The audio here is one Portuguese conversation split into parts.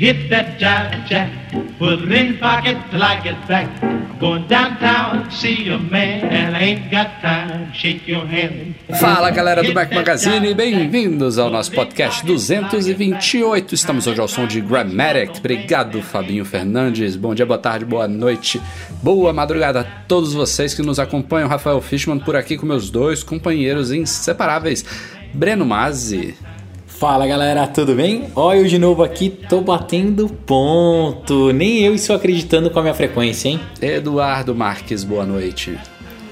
Hit that jive jack, put it in pocket till I get back. Going downtown to see a man, and I ain't got time to shake your hand. Fala galera do Mac Magazine, bem-vindos ao nosso podcast 228. Estamos hoje ao som de Grammatic. Obrigado, Fabinho Fernandes. Bom dia, boa tarde, boa noite, boa madrugada a todos vocês que nos acompanham. Rafael Fishman por aqui com meus dois companheiros inseparáveis. Breno Mazzi. Fala galera, tudo bem? Olha eu de novo aqui, tô batendo ponto. Nem eu estou acreditando com a minha frequência, hein? Eduardo Marques, boa noite.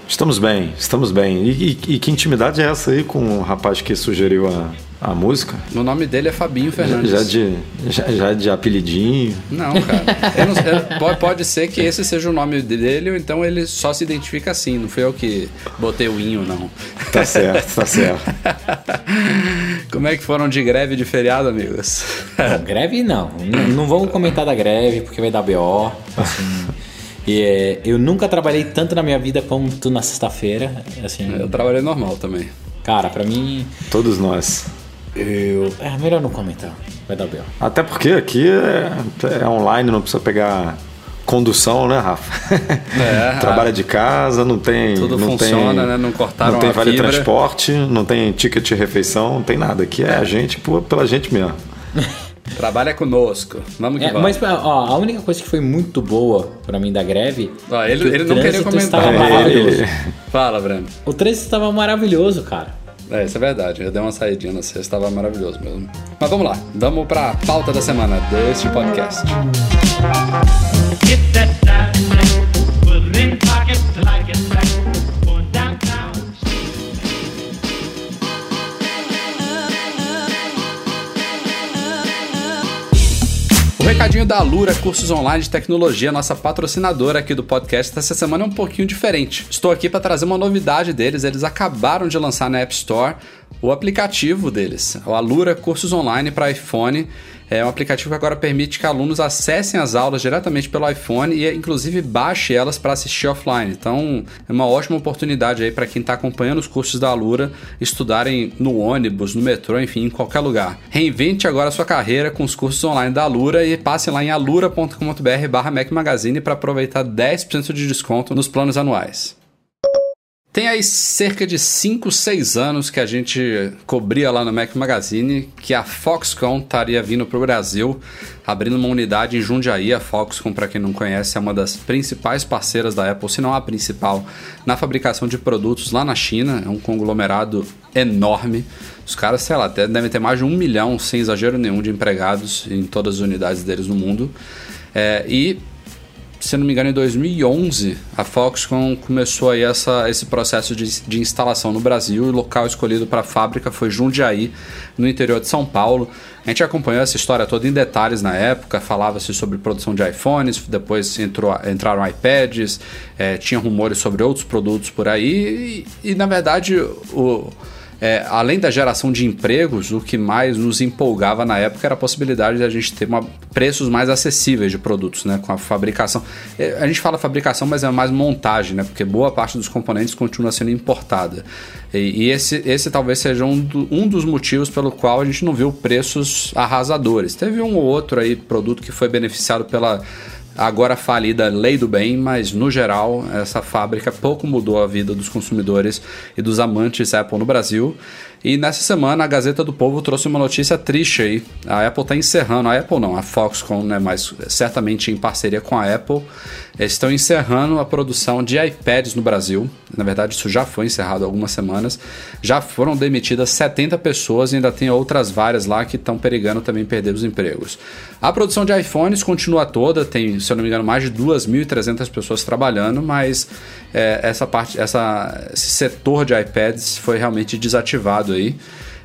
Estamos bem, estamos bem. E, e- e que intimidade é essa aí com o rapaz que sugeriu a, a música? O nome dele é Fabinho Fernandes. Já de, já, já de apelidinho. Não, cara. Eu não- eu- pode, pode ser que esse seja o nome dele, ou então ele só se identifica assim. Não foi eu que botei o inho, não. Tá certo, tá certo. Como é que foram de greve de feriado, amigos? Não, greve não. N- não vamos comentar da greve porque vai dar BO. Assim. E, é, eu nunca trabalhei tanto na minha vida quanto na sexta-feira. Assim, Eu trabalhei normal também. cara, pra mim, Todos nós. Eu. É melhor não comentar. Vai dar BO. Até porque aqui é, é online, não precisa pegar condução, né, Rafa? É, Trabalha de casa, não tem. Tudo não funciona, tem, né? Não cortaram Não tem vale fibra. transporte, não tem ticket de refeição, não tem nada. Aqui é a gente por- pela gente mesmo. Trabalha conosco. Vamos que É, vamos. mas ó, a única coisa que foi muito boa pra mim da greve. Ó, ele- que o ele não queria comentar. Estava É, maravilhoso. Fala, Breno. O trânsito estava maravilhoso, cara. É, isso é verdade. Eu dei uma saidinha na sexta, estava maravilhoso mesmo. Mas vamos lá, vamos pra pauta da semana deste podcast. Hit recadinho da Alura Cursos Online de Tecnologia, nossa patrocinadora aqui do podcast, essa semana é um pouquinho diferente. Estou aqui para trazer uma novidade deles. Eles acabaram de lançar na App Store o aplicativo deles, o Alura Cursos Online para iPhone. É um aplicativo que agora permite que alunos acessem as aulas diretamente pelo iPhone e, inclusive, baixe elas para assistir offline. Então, é uma ótima oportunidade aí para quem está acompanhando os cursos da Alura estudarem no ônibus, no metrô, enfim, em qualquer lugar. Reinvente agora a sua carreira com os cursos online da Alura e passe lá em alura.com.br barra Mac Magazine para aproveitar 10% de desconto nos planos anuais. Tem aí cerca de 5, 6 anos que a gente cobria lá no Mac Magazine que a Foxconn estaria vindo para o Brasil, abrindo uma unidade em Jundiaí. A Foxconn, para quem não conhece, é uma das principais parceiras da Apple, se não a principal, na fabricação de produtos lá na China. É um conglomerado enorme. Os caras, sei lá, devem ter mais de um milhão, sem exagero nenhum, de empregados em todas as unidades deles no mundo. É, e se não me engano, em 2011, a Foxconn começou aí essa, esse processo de, de instalação no Brasil. E o local escolhido para a fábrica foi Jundiaí, no interior de São Paulo. A gente acompanhou essa história toda em detalhes na época. Falava-se sobre produção de iPhones, depois entrou, entraram iPads, eh, tinha rumores sobre outros produtos por aí. E, e, na verdade, o. É, além da geração de empregos, o que mais nos empolgava na época era a possibilidade de a gente ter uma, preços mais acessíveis de produtos, né? Com a fabricação. É, A gente fala fabricação, mas é mais montagem, né? Porque boa parte dos componentes continua sendo importada. E, e esse, esse talvez seja um, do- um dos motivos pelo qual a gente não viu preços arrasadores. Teve um ou outro aí produto que foi beneficiado pela agora falida lei do bem, mas no geral essa fábrica pouco mudou a vida dos consumidores e dos amantes Apple no Brasil. E nessa semana a Gazeta do Povo trouxe uma notícia triste aí. A Apple está encerrando, a Apple não, a Foxconn, né, mas certamente em parceria com a Apple, estão encerrando a produção de iPads no Brasil. Na verdade, isso já foi encerrado há algumas semanas. Já foram demitidas 70 pessoas e ainda tem outras várias lá que estão perigando também perder os empregos. A produção de iPhones continua toda, tem, se eu não me engano, mais de 2.300 pessoas trabalhando, mas é, essa parte, essa, esse setor de iPads foi realmente desativado aí.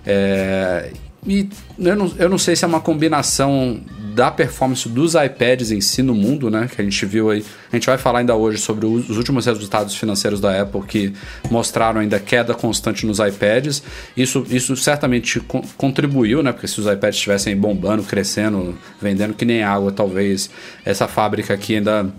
É, e eu não, eu não sei se é uma combinação da performance dos iPads em si no mundo, né? Que a gente viu aí. A gente vai falar ainda hoje sobre os últimos resultados financeiros da Apple que mostraram ainda queda constante nos iPads. Isso, isso certamente co contribuiu, né? Porque se os iPads estivessem bombando, crescendo, vendendo que nem água, talvez essa fábrica aqui ainda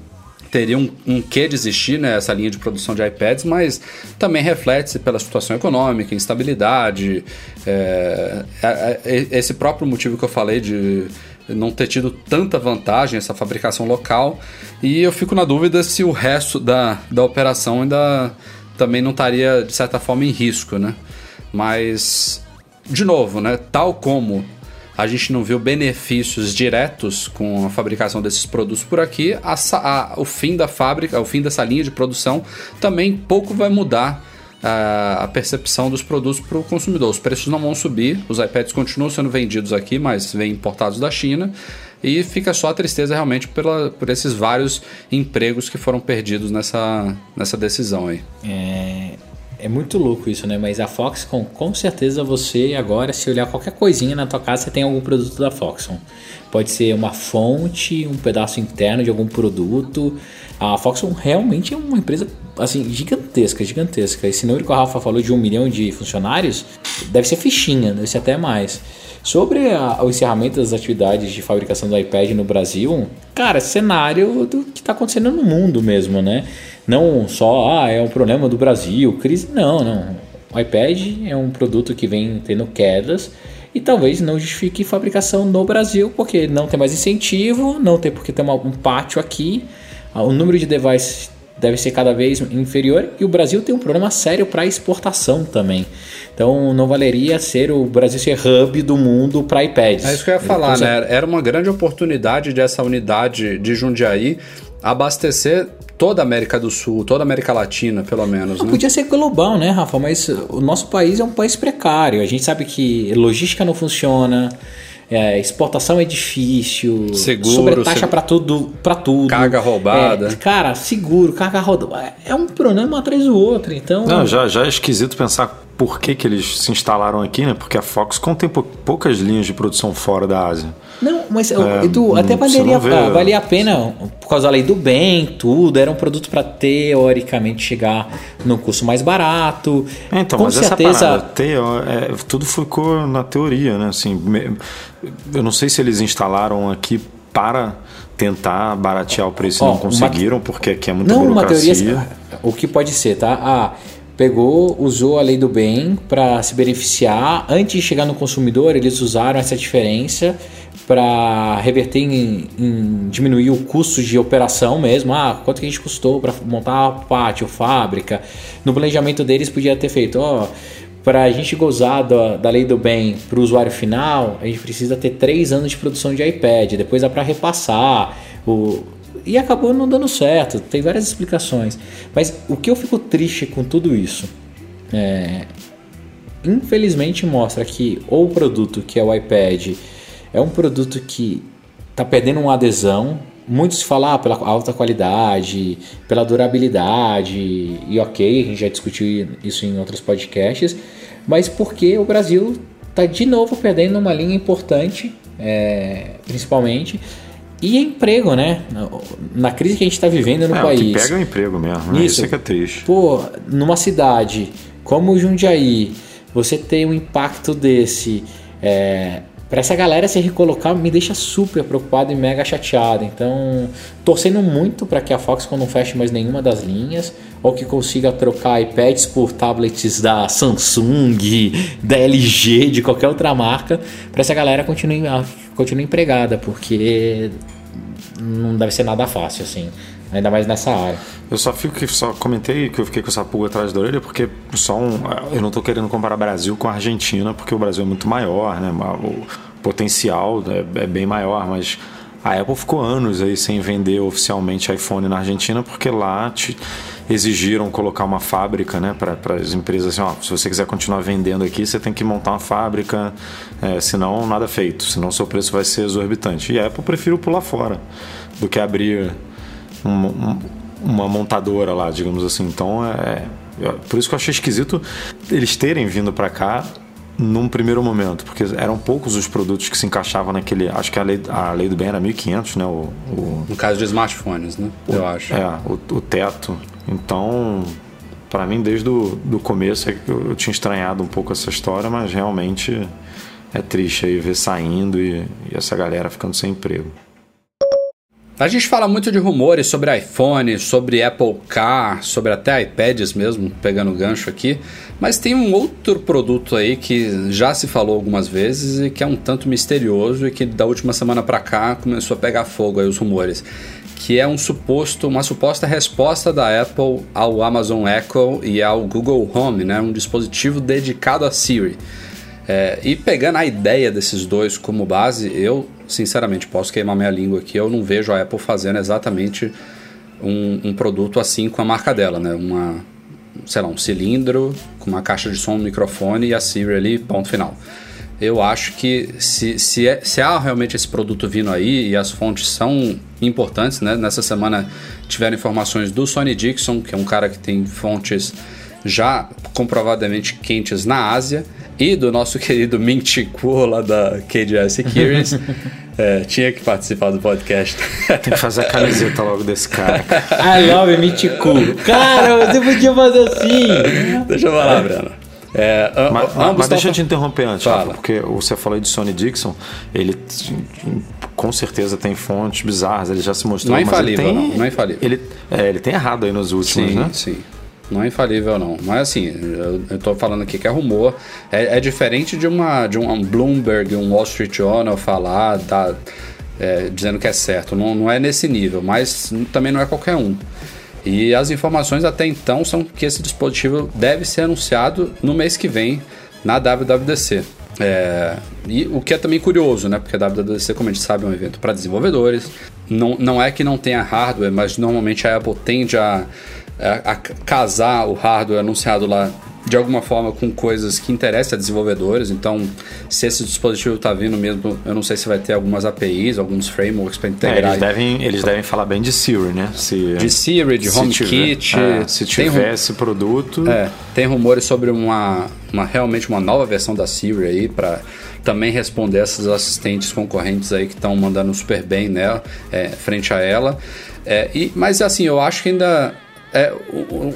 teria um, um quê de existir né, essa linha de produção de iPads, mas também reflete-se pela situação econômica, instabilidade, é, é, é, esse próprio motivo que eu falei de não ter tido tanta vantagem essa fabricação local. E eu fico na dúvida se o resto da, da operação ainda também não estaria, de certa forma, em risco, né? Mas, de novo, né? Tal como a gente não viu benefícios diretos com a fabricação desses produtos por aqui, a, a, o fim da fábrica, o fim dessa linha de produção também pouco vai mudar a, percepção dos produtos para o consumidor. Os preços não vão subir, os iPads continuam sendo vendidos aqui, mas vêm importados da China. E fica só a tristeza realmente pela, por esses vários empregos que foram perdidos nessa, nessa decisão aí. É, é muito louco isso, né? Mas a Foxconn, com certeza você agora, se olhar qualquer coisinha na tua casa, você tem algum produto da Foxconn. Pode ser uma fonte, um pedaço interno de algum produto. A Foxconn realmente é uma empresa assim gigantesca, gigantesca. Esse número que o Rafa falou de um milhão de funcionários deve ser fichinha, deve ser até mais. Sobre a, o encerramento das atividades de fabricação do iPad no Brasil, cara, cenário do que está acontecendo no mundo mesmo, né? Não só, ah, é um problema do Brasil, crise. Não, não. O iPad é um produto que vem tendo quedas e talvez não justifique fabricação no Brasil, porque não tem mais incentivo, não tem porque ter uma, um pátio aqui, ah, o número de devices deve ser cada vez inferior e o Brasil tem um problema sério para exportação também. Então não valeria ser o Brasil ser hub do mundo para iPads. É isso que eu ia falar, né? Era uma grande oportunidade dessa unidade de Jundiaí abastecer toda a América do Sul, toda a América Latina, pelo menos. Não, né? Podia ser global, né, Rafa? Mas o nosso país é um país precário. A gente sabe que logística não funciona. É, exportação é difícil, seguro, sobretaxa seg... para tudo, para tudo. Carga roubada. É, cara, seguro, carga roubada. É um problema atrás do outro, então. Não, já, já é esquisito pensar por que, que eles se instalaram aqui, né? Porque a Foxconn tem poucas linhas de produção fora da Ásia. Não, mas é, Edu, até valeria, valia a pena por causa da lei do bem, tudo. Era um produto para teoricamente chegar num custo mais barato. É, então, Com mas certeza. Essa parada, teo, é, tudo ficou na teoria, né? Assim, eu não sei se eles instalaram aqui para tentar baratear o preço e não conseguiram, uma... porque aqui é muita não, burocracia. Uma teoria, o que pode ser, tá? Ah, pegou, usou a lei do bem para se beneficiar. Antes de chegar no consumidor, eles usaram essa diferença para reverter em, em, diminuir o custo de operação mesmo. Ah, quanto que a gente custou para montar pátio, fábrica. No planejamento deles podia ter feito, ó, para a gente gozar da, da lei do bem para o usuário final, a gente precisa ter três anos de produção de iPad, depois dá para repassar. O, e acabou não dando certo, tem várias explicações. Mas o que eu fico triste com tudo isso é, infelizmente mostra que o produto que é o iPad é um produto que está perdendo uma adesão. Muitos falam ah, pela alta qualidade, pela durabilidade, e ok, a gente já discutiu isso em outros podcasts, mas porque o Brasil está de novo perdendo uma linha importante, é, principalmente, e emprego, né? Na crise que a gente está vivendo no é, país. O que pega é o emprego mesmo, né? Isso, isso é que é triste. Pô, numa cidade como Jundiaí, você tem um impacto desse. É, para essa galera se recolocar me deixa super preocupado e mega chateado. Então, torcendo muito para que a Foxconn não feche mais nenhuma das linhas ou que consiga trocar iPads por tablets da Samsung, da LG, de qualquer outra marca, para essa galera continue, continue empregada, porque não deve ser nada fácil assim. Ainda mais nessa área. Eu só fico que só comentei que eu fiquei com essa pulga atrás da orelha porque só um, eu não estou querendo comparar Brasil com Argentina porque o Brasil é muito maior, né? O potencial é, é bem maior, mas a Apple ficou anos aí sem vender oficialmente iPhone na Argentina porque lá te exigiram colocar uma fábrica né, para as empresas assim, ó, se você quiser continuar vendendo aqui, você tem que montar uma fábrica, é, senão nada feito, senão seu preço vai ser exorbitante. E a Apple prefiro pular fora do que abrir um, uma montadora lá, digamos assim. Então, é, é, por isso que eu achei esquisito eles terem vindo para cá num primeiro momento, porque eram poucos os produtos que se encaixavam naquele. Acho que a lei, a lei do bem era 1.500, né? O, o, No caso de smartphones, né? Eu acho. é, o, o teto. Então, para mim, desde o do começo, é eu, eu tinha estranhado um pouco essa história, mas realmente é triste aí ver saindo e, e essa galera ficando sem emprego. A gente fala muito de rumores sobre iPhone, sobre Apple Car, sobre até iPads mesmo, pegando gancho aqui. Mas tem um outro produto aí que já se falou algumas vezes e que é um tanto misterioso e que da última semana para cá começou a pegar fogo aí os rumores, que é um suposto, uma suposta resposta da Apple ao Amazon Echo e ao Google Home, né, um dispositivo dedicado a Siri. É, e pegando a ideia desses dois como base, eu sinceramente posso queimar minha língua aqui, eu não vejo a Apple fazendo exatamente um, um produto assim com a marca dela, né? Uma, sei lá, um cilindro com uma caixa de som, um microfone e a Siri ali, ponto final. Eu acho que se, se, é, se há realmente esse produto vindo aí e as fontes são importantes, né? Nessa semana tiveram informações do Sony Dixon, que é um cara que tem fontes já comprovadamente quentes na Ásia, e do nosso querido Ming Chi Kuo lá da KDI Securities. é, tinha que participar do podcast. Tem que fazer a camiseta logo desse cara. I love Miticu. Cara, você podia fazer assim. Deixa eu falar, Breno. É, Mas, mas deixa eu te interromper antes, Fala. Porque você falou de Sony Dixon, ele com certeza tem fontes bizarras, ele já se mostrou. Não é mas ele infalível, tem, não, não é infalível. Ele, é, ele tem errado aí nos últimos, Sim, né? sim. Não é infalível, não. Mas assim, eu, tô falando aqui que é rumor. É, é diferente de uma de um Bloomberg, um Wall Street Journal falar, tá, é, dizendo que é certo. Não, não é nesse nível, mas também não é qualquer um. E as informações até então são que esse dispositivo deve ser anunciado no mês que vem na WWDC. É, e o que é também curioso, né? Porque a WWDC, como a gente sabe, é um evento para desenvolvedores. Não, não é que não tenha hardware, mas normalmente a Apple tende a, a, a casar o hardware anunciado lá de alguma forma com coisas que interessam a desenvolvedores. Então, se esse dispositivo está vindo mesmo, eu não sei se vai ter algumas APIs, alguns frameworks para É, integrar. eles, devem, eles devem falar bem de Siri, né? Se, de Siri, de HomeKit. é, se tiver esse produto, é, tem rumores sobre uma, uma realmente uma nova versão da Siri aí para também responder essas assistentes concorrentes aí que estão mandando super bem nela, é, frente a ela. É, e, mas assim, eu acho que ainda é,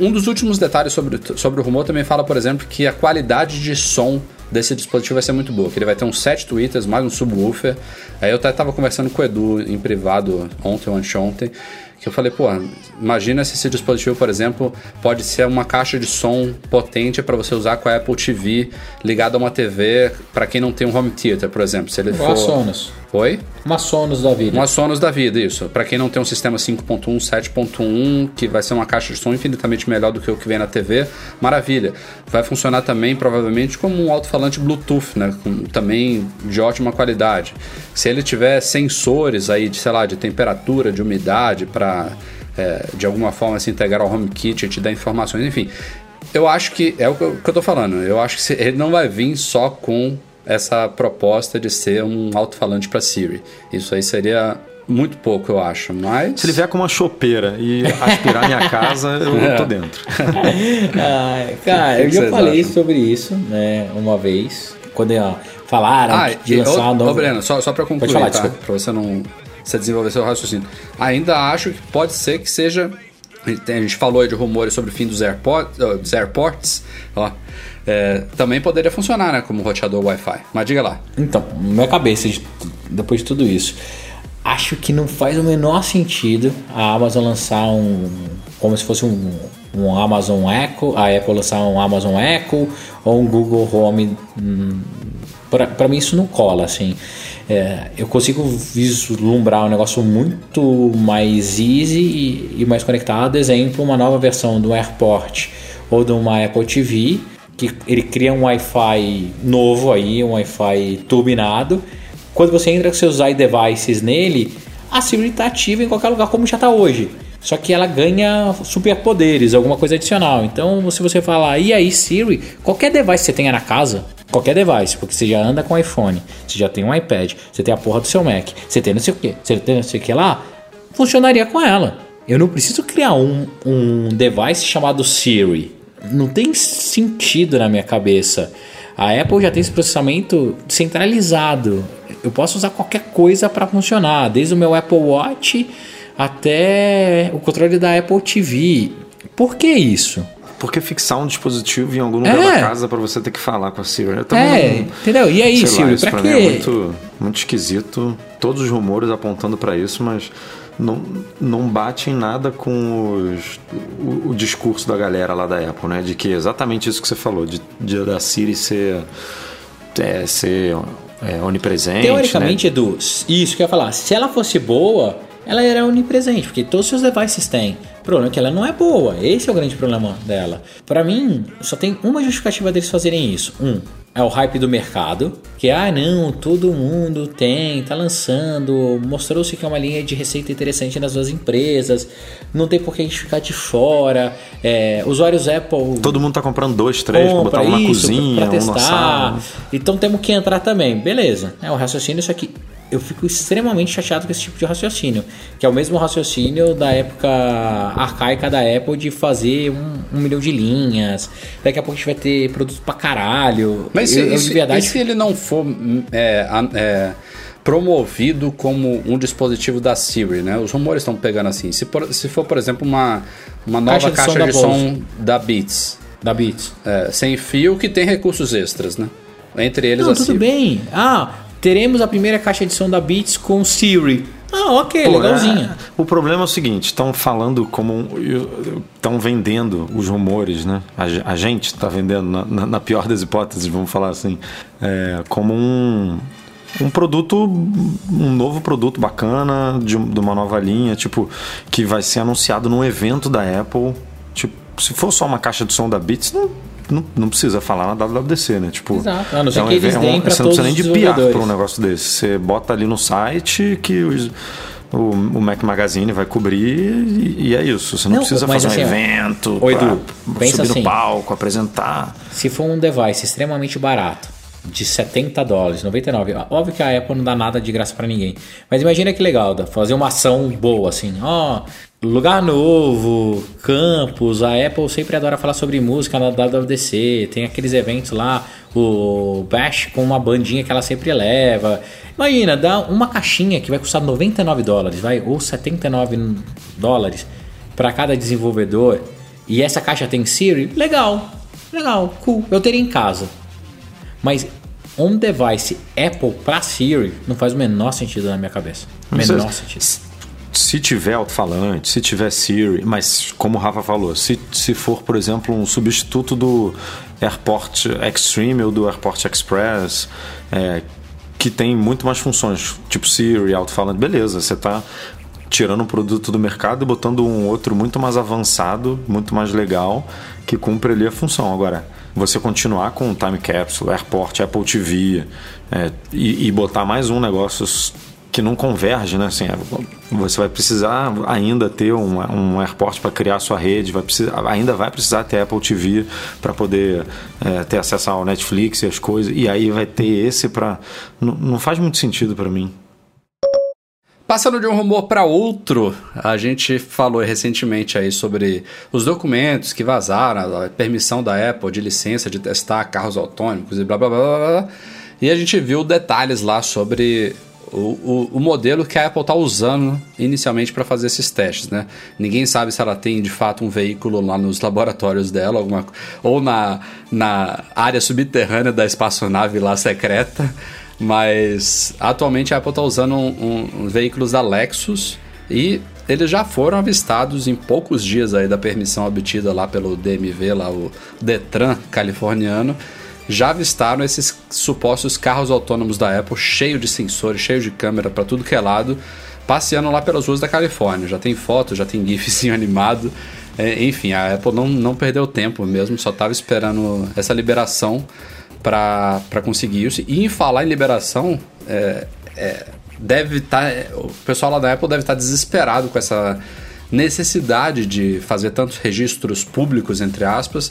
um dos últimos detalhes sobre, sobre o rumor também fala, por exemplo, que a qualidade de som desse dispositivo vai ser muito boa, que ele vai ter uns 7 tweeters, mais um subwoofer. Aí eu até tava conversando com o Edu em privado ontem ou anteontem, que eu falei, pô, imagina se esse dispositivo, por exemplo, pode ser uma caixa de som potente para você usar com a Apple TV ligada a uma TV para quem não tem um home theater, por exemplo, se ele Igual a for Sonos. Oi? Uma Sonos da vida. Uma Sonos da vida, isso. Para quem não tem um sistema 5.1, 7.1, que vai ser uma caixa de som infinitamente melhor do que o que vem na TV, maravilha. Vai funcionar também, provavelmente, como um alto-falante Bluetooth, né? Com, também de ótima qualidade. Se ele tiver sensores aí, de, sei lá, de temperatura, de umidade, para de alguma forma se integrar ao HomeKit e te dar informações, enfim. Eu acho que é o que eu, tô falando. Eu acho que ele não vai vir só com essa proposta de ser um alto-falante para Siri. Isso aí seria muito pouco, eu acho. Mas se ele vier com uma chopeira e aspirar minha casa, eu tô dentro. Ah, cara, que eu já falei acham? sobre isso, né, uma vez. Quando ó, falaram ah, de e, lançar ô, um novo... ô, Breno, só, só para concluir, falar, tá? desculpa. Para você não você desenvolver seu raciocínio. Ainda acho que pode ser que seja. A gente falou aí de rumores sobre o fim dos, AirPod, ó, dos airports. Ó, é, também poderia funcionar, né? Como roteador Wi-Fi. Mas diga lá. Então, na minha cabeça, de- depois de tudo isso, acho que não faz o menor sentido a Amazon lançar um. como se fosse um, um Amazon Echo, a Apple lançar um Amazon Echo ou um Google Home. hum, pra mim isso não cola, assim. É, eu consigo vislumbrar um negócio muito mais easy e, e mais conectado. Exemplo, uma nova versão do AirPort ou de uma Apple TV que ele cria um Wi-Fi novo aí, um Wi-Fi turbinado. Quando você entra com seus iDevices nele, a Siri está ativa em qualquer lugar como já está hoje. Só que ela ganha superpoderes, alguma coisa adicional. Então, se você falar, e aí Siri, qualquer device que você tenha na casa, qualquer device, porque você já anda com iPhone, você já tem um iPad, você tem a porra do seu Mac, você tem não sei o que, você tem não sei o que lá, funcionaria com ela. Eu não preciso criar um, um device chamado Siri. Não tem sentido na minha cabeça A Apple já tem esse processamento centralizado. Eu posso usar qualquer coisa para funcionar, desde o meu Apple Watch até o controle da Apple TV. Por que isso? Porque fixar um dispositivo em algum lugar É. da casa para você ter que falar com a Siri. É, não- entendeu? E aí, sei lá, pra pra quê? mim é muito, muito esquisito. Todos os rumores apontando para isso, mas não, não bate em nada com os- o, o discurso da galera lá da Apple, né? De que é exatamente isso que você falou, de, de da Siri ser, é, ser é, onipresente. Teoricamente, né? Edu, isso que eu ia falar, se ela fosse boa, ela era onipresente, porque todos os seus devices têm. O problema é que ela não é boa, esse é o grande problema dela. Pra mim, só tem uma justificativa deles fazerem isso. Um, é o hype do mercado, que ah não, todo mundo tem, tá lançando, mostrou-se que é uma linha de receita interessante nas duas empresas, não tem por que a gente ficar de fora. É, usuários Apple Todo mundo tá comprando dois, três, pra botar um na isso, cozinha, pra um na testar. sala. Então temos que entrar também. Beleza. É o raciocínio, só que eu fico extremamente chateado com esse tipo de raciocínio. Que é o mesmo raciocínio da época arcaica da Apple de fazer um, um milhão de linhas. Daqui a pouco a gente vai ter produtos pra caralho. Mas se, eu, eu, se- de verdade. e se ele não for hum, é, é, promovido como um dispositivo da Siri, né? Os rumores estão pegando assim. Se, por- se for, por exemplo, uma, uma nova Caixa de som caixa da de som da Beats, Da Beats. é, sem fio, que tem recursos extras, né? Entre eles Não, a tudo Siri. bem. Ah, teremos a primeira caixa de som da Beats com Siri. Ah, ok, Pô, legalzinha. é, o problema é o seguinte, estão falando como estão vendendo os rumores, né? A, a gente está vendendo na, na- pior das hipóteses, vamos falar assim, é, como um um produto, um novo produto bacana de, de uma nova linha, tipo que vai ser anunciado num evento da Apple. Tipo, se for só uma caixa de som da Beats, não, não, não precisa falar na WWDC, né? Tipo, Exato. A não ser um que eles deem pra Você não precisa nem de PR para um negócio desse. Você bota ali no site que os- o, o Mac Magazine vai cobrir e, e é isso. Você não, Não, precisa fazer um assim, ó, evento, pra Edu, subir assim. no palco, apresentar. Se for um device extremamente barato, de 70 dólares, 99, óbvio que a Apple não dá nada de graça pra ninguém. Mas imagina que legal, fazer uma ação boa assim, ó, lugar novo, campus, a Apple sempre adora falar sobre música na WWDC, tem aqueles eventos lá, o Bash com uma bandinha que ela sempre leva. Imagina, dá uma caixinha que vai custar 99 dólares, vai, ou 79 dólares para cada desenvolvedor. E essa caixa tem Siri? Legal, legal, cool. Eu teria em casa. Mas um device Apple para Siri não faz o menor sentido na minha cabeça. Menor Você- sentido. Se tiver alto-falante, se tiver Siri, mas como o Rafa falou, se, se for, por exemplo, um substituto do AirPort Extreme ou do AirPort Express, é, que tem muito mais funções, tipo Siri, alto-falante, beleza, você está tirando um produto do mercado e botando um outro muito mais avançado, muito mais legal, que cumpre ali a função. Agora, você continuar com o Time Capsule, AirPort, Apple TV é, e, e botar mais um negócio que não converge, né? Assim, você vai precisar ainda ter um, um AirPort para criar sua rede, vai precisar, ainda vai precisar ter Apple TV para poder é, ter acesso ao Netflix e as coisas, e aí vai ter esse para. Não, não faz muito sentido para mim. Passando de um rumor para outro, a gente falou recentemente aí sobre os documentos que vazaram, a permissão da Apple de licença de testar carros autônomos e blá blá blá blá. blá. E a gente viu detalhes lá sobre o, o, o modelo que a Apple está usando inicialmente para fazer esses testes, né? Ninguém sabe se ela tem de fato um veículo lá nos laboratórios dela, alguma, ou na, na área subterrânea da espaçonave lá secreta. Mas atualmente a Apple está usando um, um- veículos da Lexus e eles já foram avistados em poucos dias aí da permissão obtida lá pelo DMV, lá o Detran californiano. Já avistaram esses supostos carros autônomos da Apple, cheio de sensores, cheio de câmera para tudo que é lado, passeando lá pelas ruas da Califórnia. Já tem foto, já tem gifzinho animado. É, enfim, a Apple não, não perdeu tempo mesmo, só estava esperando essa liberação para conseguir isso. E em falar em liberação, é, é, deve estar. o pessoal lá da Apple deve estar desesperado com essa necessidade de fazer tantos registros públicos, entre aspas,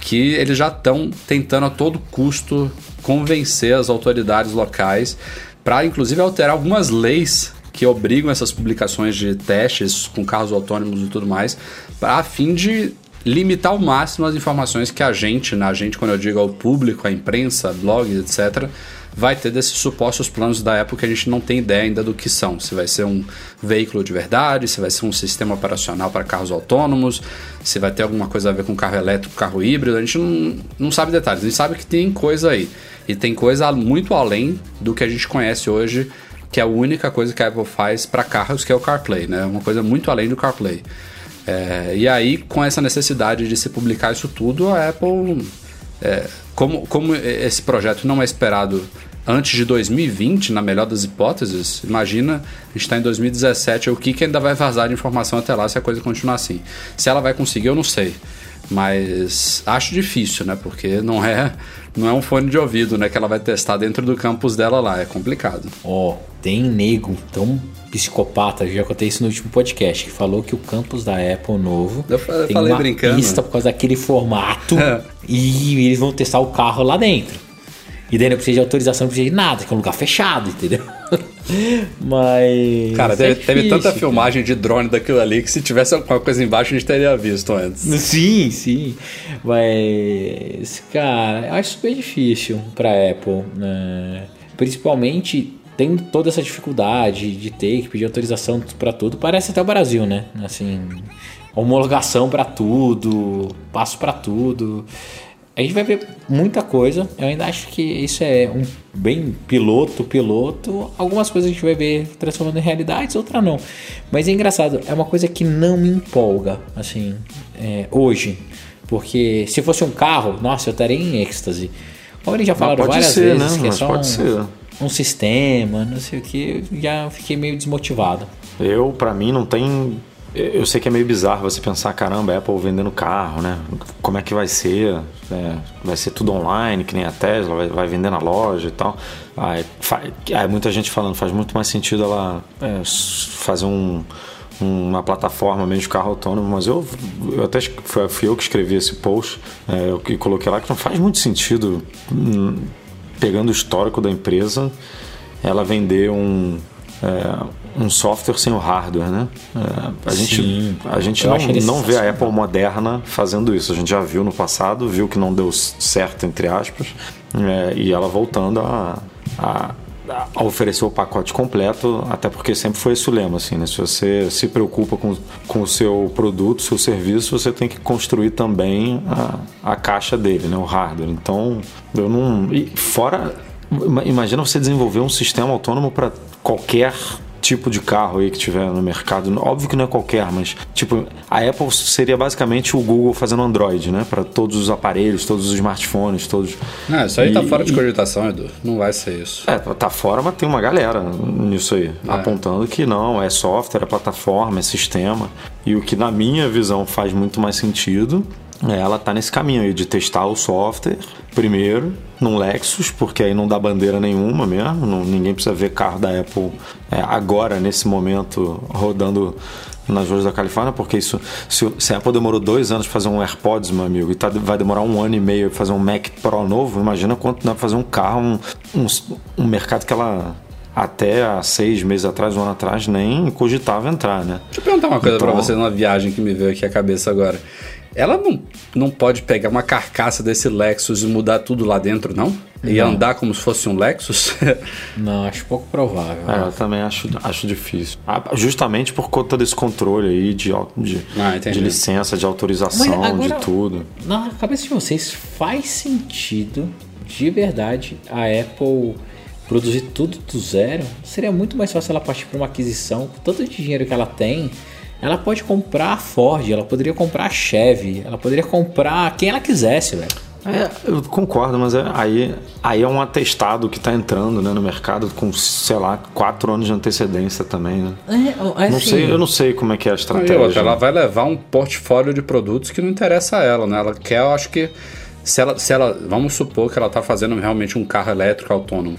que eles já estão tentando a todo custo convencer as autoridades locais para, inclusive, alterar algumas leis que obrigam essas publicações de testes com carros autônomos e tudo mais, a fim de limitar ao máximo as informações que a gente, na gente, quando eu digo ao público, a imprensa, blogs, etc., vai ter desses supostos planos da Apple que a gente não tem ideia ainda do que são. Se vai ser um veículo de verdade, se vai ser um sistema operacional para carros autônomos, se vai ter alguma coisa a ver com carro elétrico, carro híbrido, a gente não, não sabe detalhes. A gente sabe que tem coisa aí. E tem coisa muito além do que a gente conhece hoje, que é a única coisa que a Apple faz para carros, que é o CarPlay, né? Uma coisa muito além do CarPlay. É, e aí, com essa necessidade de se publicar isso tudo, a Apple é, como, como esse projeto não é esperado antes de 2020, na melhor das hipóteses, imagina, a gente está em 2017, o que, que ainda vai vazar de informação até lá se a coisa continuar assim. Se ela vai conseguir, eu não sei. Mas acho difícil, né? Porque não é, não é um fone de ouvido, né? Que ela vai testar dentro do campus dela lá. É complicado. Ó, oh, tem nego tão psicopata, já contei isso no último podcast, que falou que o campus da Apple novo eu falei, tem uma brincando. pista por causa daquele formato é. e eles vão testar o carro lá dentro. E daí não precisa de autorização, não precisa de nada, que é um lugar fechado, entendeu? Mas. Cara, teve, é difícil, teve tanta cara. filmagem de drone daquilo ali que se tivesse alguma coisa embaixo a gente teria visto antes. Sim, sim. Mas. Cara, eu acho super difícil pra Apple. Né? Principalmente tem toda essa dificuldade de ter que pedir autorização para tudo. Parece até o Brasil, né? Assim, homologação para tudo, passo para tudo. A gente vai ver muita coisa. Eu ainda acho que isso é um bem piloto, piloto. Algumas coisas a gente vai ver transformando em realidades, outra não. Mas é engraçado, é uma coisa que não me empolga, assim, é, hoje. Porque se fosse um carro, nossa, eu estaria em êxtase. Como eles já falaram várias ser, vezes, né? que é só pode um, ser um sistema, não sei o que, já fiquei meio desmotivado. Eu, para mim, não tem. Eu sei que é meio bizarro você pensar, caramba, Apple vendendo carro, né? Como é que vai ser? É, vai ser tudo online, que nem a Tesla, vai, vai vender na loja e tal. Aí, aí, muita gente falando, faz muito mais sentido ela é, fazer um, uma plataforma mesmo de carro autônomo, mas eu, eu até fui, eu que escrevi esse post, é, eu que coloquei lá que não faz muito sentido hum, pegando o histórico da empresa, ela vender um, é, um software sem o hardware, né? É, a Sim, gente, a gente não, não vê a Apple moderna fazendo isso. A gente já viu no passado, viu que não deu certo, entre aspas, é, e ela voltando a, a, a, oferecer o pacote completo, até porque sempre foi esse o lema, assim, né? Se você se preocupa com, com o seu produto, seu serviço, você tem que construir também a, a caixa dele, né? O hardware. Então, eu não... E fora... Imagina você desenvolver um sistema autônomo para qualquer tipo de carro aí que tiver no mercado. Óbvio que não é qualquer, mas tipo, a Apple seria basicamente o Google fazendo Android, né? Para todos os aparelhos, todos os smartphones, todos. Não, isso aí tá e, tá fora de cogitação, Edu. Não vai ser isso. É, tá fora, mas tem uma galera nisso aí, é. apontando que não, é software, é plataforma, é sistema. E o que na minha visão faz muito mais sentido ela tá nesse caminho aí de testar o software primeiro num Lexus, porque aí não dá bandeira nenhuma mesmo, não, ninguém precisa ver carro da Apple é, agora, nesse momento, rodando nas ruas da Califórnia, porque isso, se, se, a Apple demorou dois anos para fazer um AirPods, meu amigo, e tá, vai demorar um ano e meio para fazer um Mac Pro novo, imagina quanto dá para fazer um carro, um, um, um mercado que ela até há seis meses atrás, um ano atrás, nem cogitava entrar, né? Deixa eu perguntar uma coisa então... para você numa viagem que me veio aqui à cabeça agora. Ela não, não pode pegar uma carcaça desse Lexus e mudar tudo lá dentro, não? E não. andar como se fosse um Lexus? não, acho pouco provável. É, eu também acho, acho difícil. Ah, justamente por conta desse controle aí de, de, ah, de licença, de autorização, agora, de tudo. Na cabeça de vocês, faz sentido, de verdade, a Apple produzir tudo do zero? Seria muito mais fácil ela partir para uma aquisição, com todo o dinheiro que ela tem ela pode comprar a Ford, ela poderia comprar a Chevy, ela poderia comprar quem ela quisesse, velho. É, eu concordo, mas é, aí, aí é um atestado que está entrando né, no mercado com, sei lá, quatro anos de antecedência também, né? É, assim, não sei, eu não sei como é que é a estratégia. Outra, ela vai levar um portfólio de produtos que não interessa a ela, né? Ela quer, eu acho que se ela, se ela vamos supor que ela está fazendo realmente um carro elétrico autônomo,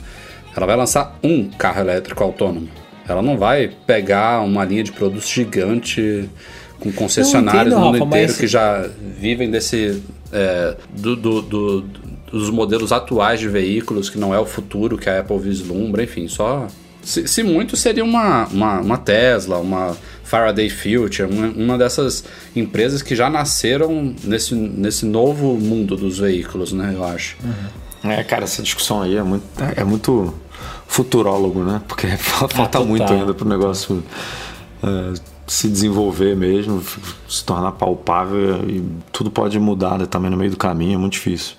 ela vai lançar um carro elétrico autônomo. Ela não vai pegar uma linha de produtos gigante com concessionários entendo, no mundo Rafa, inteiro mas... que já vivem desse é, do, do, do, dos modelos atuais de veículos que não é o futuro que a Apple vislumbra, enfim, só Se, se muito, seria uma, uma, uma Tesla, uma Faraday Future, uma, uma, dessas empresas que já nasceram nesse, nesse novo mundo dos veículos, né? Eu acho. Uhum. É, cara, essa discussão aí é muito, é muito futurólogo, né? Porque falta ah, muito ainda para o negócio é, se desenvolver mesmo, se tornar palpável e tudo pode mudar né, também no meio do caminho, é muito difícil.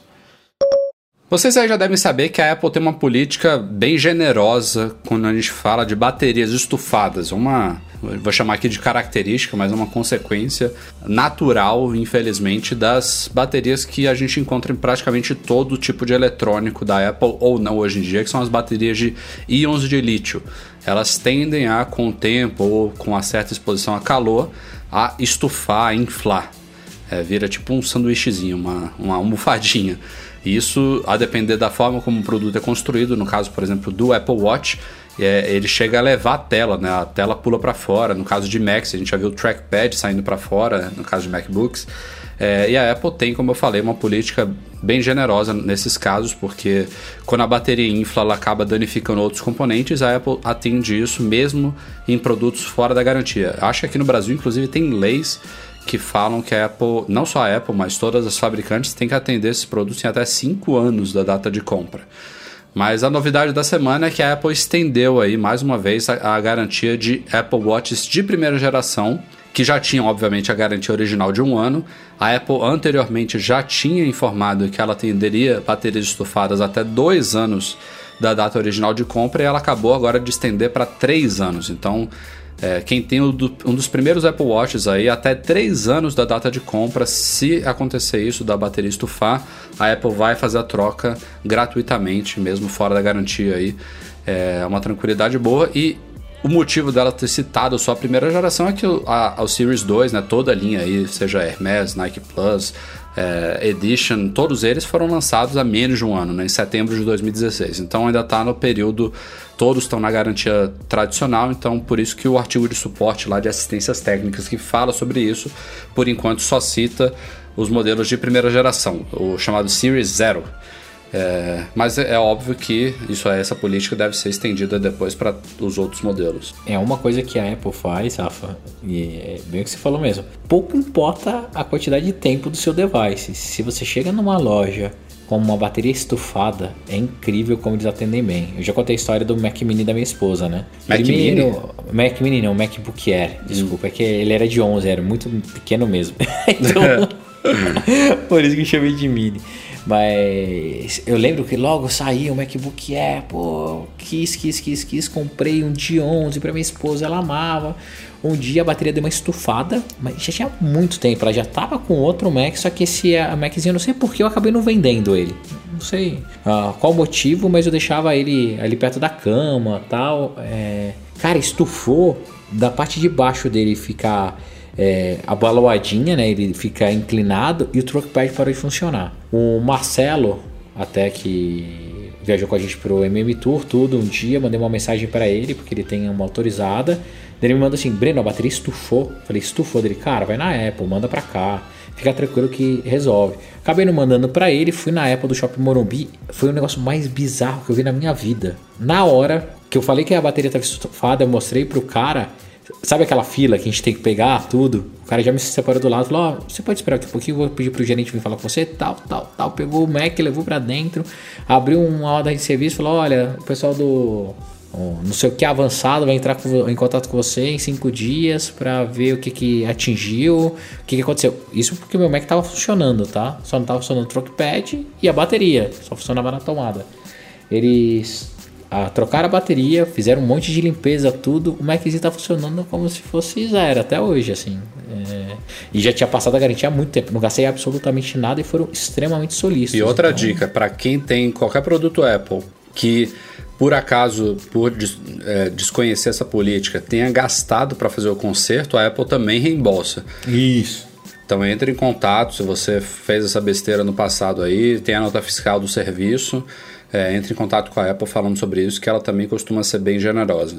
Vocês aí já devem saber que a Apple tem uma política bem generosa quando a gente fala de baterias estufadas. Uma, vou chamar aqui de característica, mas é uma consequência natural, infelizmente, das baterias que a gente encontra em praticamente todo tipo de eletrônico da Apple, ou não hoje em dia, que são as baterias de íons de lítio. Elas tendem a, com o tempo ou com uma certa exposição a calor, a estufar, a inflar. É, vira tipo um sanduíchezinho, uma, uma almofadinha. Isso, a depender da forma como o produto é construído, no caso, por exemplo, do Apple Watch, é, ele chega a levar a tela, né? A tela pula para fora. No caso de Macs, a gente já viu o trackpad saindo para fora, no caso de MacBooks. É, e a Apple tem, como eu falei, uma política bem generosa nesses casos, porque quando a bateria infla, ela acaba danificando outros componentes. A Apple atende isso mesmo em produtos fora da garantia. Acho que aqui no Brasil, inclusive, tem leis que falam que a Apple, não só a Apple, mas todas as fabricantes têm que atender esses produtos em até 5 anos da data de compra. Mas a novidade da semana é que a Apple estendeu aí mais uma vez a, a garantia de Apple Watches de primeira geração, que já tinham obviamente a garantia original de um ano. A Apple anteriormente já tinha informado que ela atenderia baterias estufadas até dois anos da data original de compra e ela acabou agora de estender para três anos. Então é, quem tem um dos primeiros Apple Watches aí, até 3 anos da data de compra, se acontecer isso da bateria estufar, a Apple vai fazer a troca gratuitamente, mesmo fora da garantia aí. É uma tranquilidade boa e o motivo dela ter citado só a primeira geração é que o, a, o Series 2, né, toda a linha aí, seja Hermes, Nike Plus, é, Edition, todos eles foram lançados há menos de um ano, né, em setembro de 2016. Então ainda está no período, todos estão na garantia tradicional, então por isso que o artigo de suporte lá de assistências técnicas que fala sobre isso, por enquanto só cita os modelos de primeira geração, o chamado Series Zero. É, mas é, é, óbvio que isso essa política deve ser estendida depois para os outros modelos. É uma coisa que a Apple faz, Rafa, e é bem o que você falou mesmo. Pouco importa a quantidade de tempo do seu device. Se você chega numa loja com uma bateria estufada, é incrível como eles atendem bem. Eu já contei a história do Mac Mini da minha esposa, né? Mac Mini? Mac Mini não, MacBook Air. Desculpa, hum. é que ele era de 11, era muito pequeno mesmo. então, por isso que eu chamei de Mini. Mas eu lembro que logo saiu o MacBook Air, pô, quis, quis, quis, quis, comprei um dia 11 para minha esposa, ela amava. Um dia a bateria deu uma estufada, mas já tinha muito tempo, ela já tava com outro Mac, só que esse Maczinho, não sei porque eu acabei não vendendo ele. Não sei uh, qual motivo, mas eu deixava ele ali perto da cama, tal. É... Cara, estufou da parte de baixo dele ficar é, abaloadinha, né? Ele fica inclinado e o trackpad parou de funcionar. O Marcelo, até que viajou com a gente pro MM Tour, tudo, um dia, mandei uma mensagem para ele, porque ele tem uma autorizada. Ele me manda assim, Breno, a bateria estufou. Falei, estufou dele, cara, vai na Apple, manda pra cá. Fica tranquilo que resolve. Acabei não mandando para ele, fui na Apple do Shopping Morumbi. Foi o negócio mais bizarro que eu vi na minha vida. Na hora que eu falei que a bateria estava estufada, eu mostrei pro cara. Sabe aquela fila que a gente tem que pegar tudo? O cara já me separou do lado, falou: Ó, oh, você pode esperar aqui um pouquinho, vou pedir pro gerente vir falar com você, tal, tal, tal. Pegou o Mac, levou para dentro, abriu uma ordem de serviço, falou: Olha, o pessoal do não sei o que avançado vai entrar com, em contato com você em cinco dias para ver o que, que atingiu, o que, que aconteceu. Isso porque meu Mac estava funcionando, tá? Só não estava funcionando o trackpad e a bateria, só funcionava na tomada. Eles a, trocaram a bateria, fizeram um monte de limpeza, tudo. O Maczinho tá funcionando como se fosse zero até hoje, assim. É, e já tinha passado a garantia há muito tempo. Não gastei absolutamente nada e foram extremamente solícitos. E outra então... dica, para quem tem qualquer produto Apple que por acaso, por é, desconhecer essa política, tenha gastado para fazer o conserto, a Apple também reembolsa. Isso. Então entre em contato se você fez essa besteira no passado aí, tem a nota fiscal do serviço é, entre em contato com a Apple falando sobre isso, que ela também costuma ser bem generosa.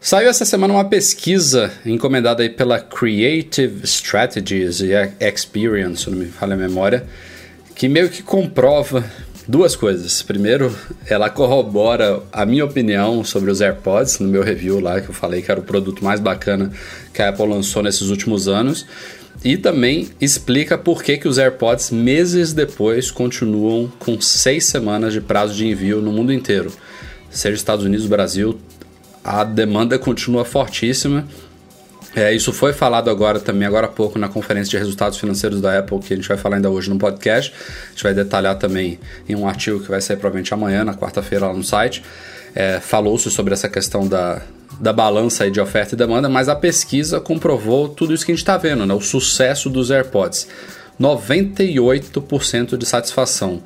Saiu essa semana uma pesquisa encomendada aí pela Creative Strategies e Experience, se não me falha a memória, que meio que comprova Duas coisas. Primeiro, ela corrobora a minha opinião sobre os AirPods no meu review lá, que eu falei que era o produto mais bacana que a Apple lançou nesses últimos anos. E também explica por que, que os AirPods, meses depois, continuam com seis semanas de prazo de envio no mundo inteiro. Seja Estados Unidos, Brasil, a demanda continua fortíssima. É, isso foi falado agora também, agora há pouco, na conferência de resultados financeiros da Apple, que a gente vai falar ainda hoje no podcast. A gente vai detalhar também em um artigo que vai sair provavelmente amanhã, na quarta-feira, lá no site. É, Falou-se sobre essa questão da, da balança de oferta e demanda, mas a pesquisa comprovou tudo isso que a gente está vendo, né? o sucesso dos AirPods. 98% de satisfação.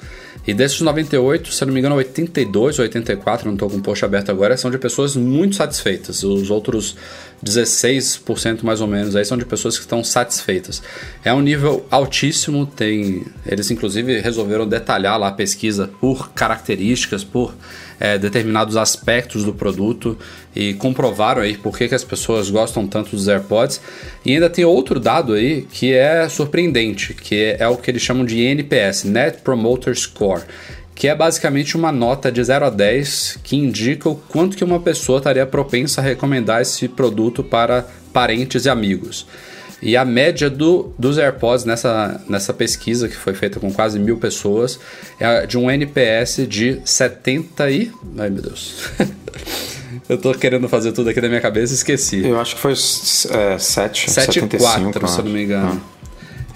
E desses 98, se não me engano, 82 ou 84, não estou com o post aberto agora, são de pessoas muito satisfeitas. Os outros 16% mais ou menos aí são de pessoas que estão satisfeitas. É um nível altíssimo, tem. Eles inclusive resolveram detalhar lá a pesquisa por características, por é, determinados aspectos do produto e comprovaram aí por que, que as pessoas gostam tanto dos AirPods. E ainda tem outro dado aí que é surpreendente, que é, é o que eles chamam de NPS, Net Promoter Score que é basicamente uma nota de 0 a 10 que indica o quanto que uma pessoa estaria propensa a recomendar esse produto para parentes e amigos. E a média do, dos AirPods nessa, nessa pesquisa, que foi feita com quase mil pessoas, é de um NPS de 70 e... Ai, meu Deus. Eu tô querendo fazer tudo aqui da minha cabeça e esqueci. Eu acho que foi é, 7, 7,4, se eu não me engano. Ah.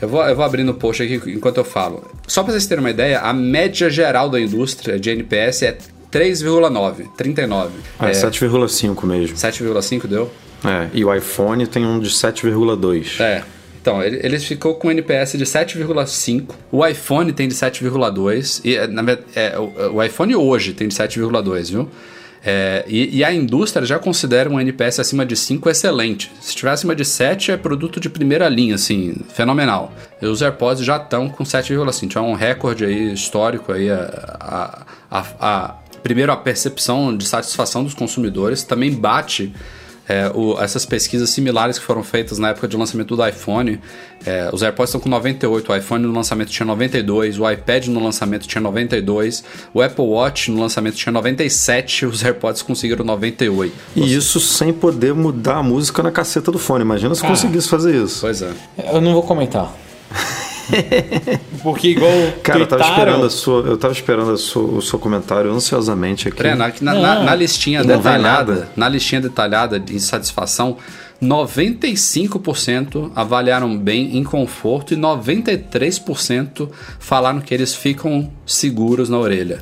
Eu vou, eu vou abrindo o post aqui enquanto eu falo. Só para vocês terem uma ideia, a média geral da indústria de NPS é 3,9, 39. Ah, é, é 7,5 mesmo. 7,5 deu? É, e o iPhone tem um de 7,2. É. Então, ele, ele ficou com NPS de 7,5. O iPhone tem de 7,2. E, na, é, o, o iPhone hoje tem de 7,2, viu? É, e, e, a indústria já considera um NPS acima de 5 excelente. Se tiver acima de 7, é produto de primeira linha, assim, fenomenal. E os AirPods já estão com 7,5. Então é um recorde aí histórico aí a, a, a, a, primeiro a percepção de satisfação dos consumidores também bate é, o, essas pesquisas similares que foram feitas na época de lançamento do iPhone, é, os AirPods estão com 98, o iPhone no lançamento tinha 92, o iPad no lançamento tinha 92, o Apple Watch no lançamento tinha 97, os AirPods conseguiram 98. E isso sem poder mudar a música na caceta do fone. Imagina se Cara, conseguisse fazer isso. Pois é. Eu não vou comentar. Porque igual. Cara, eu tava esperando, a sua, eu tava esperando sua, o seu comentário ansiosamente aqui. na, na, na, listinha detalhada, na listinha detalhada de satisfação, 95% avaliaram bem em conforto e 93% falaram que eles ficam seguros na orelha.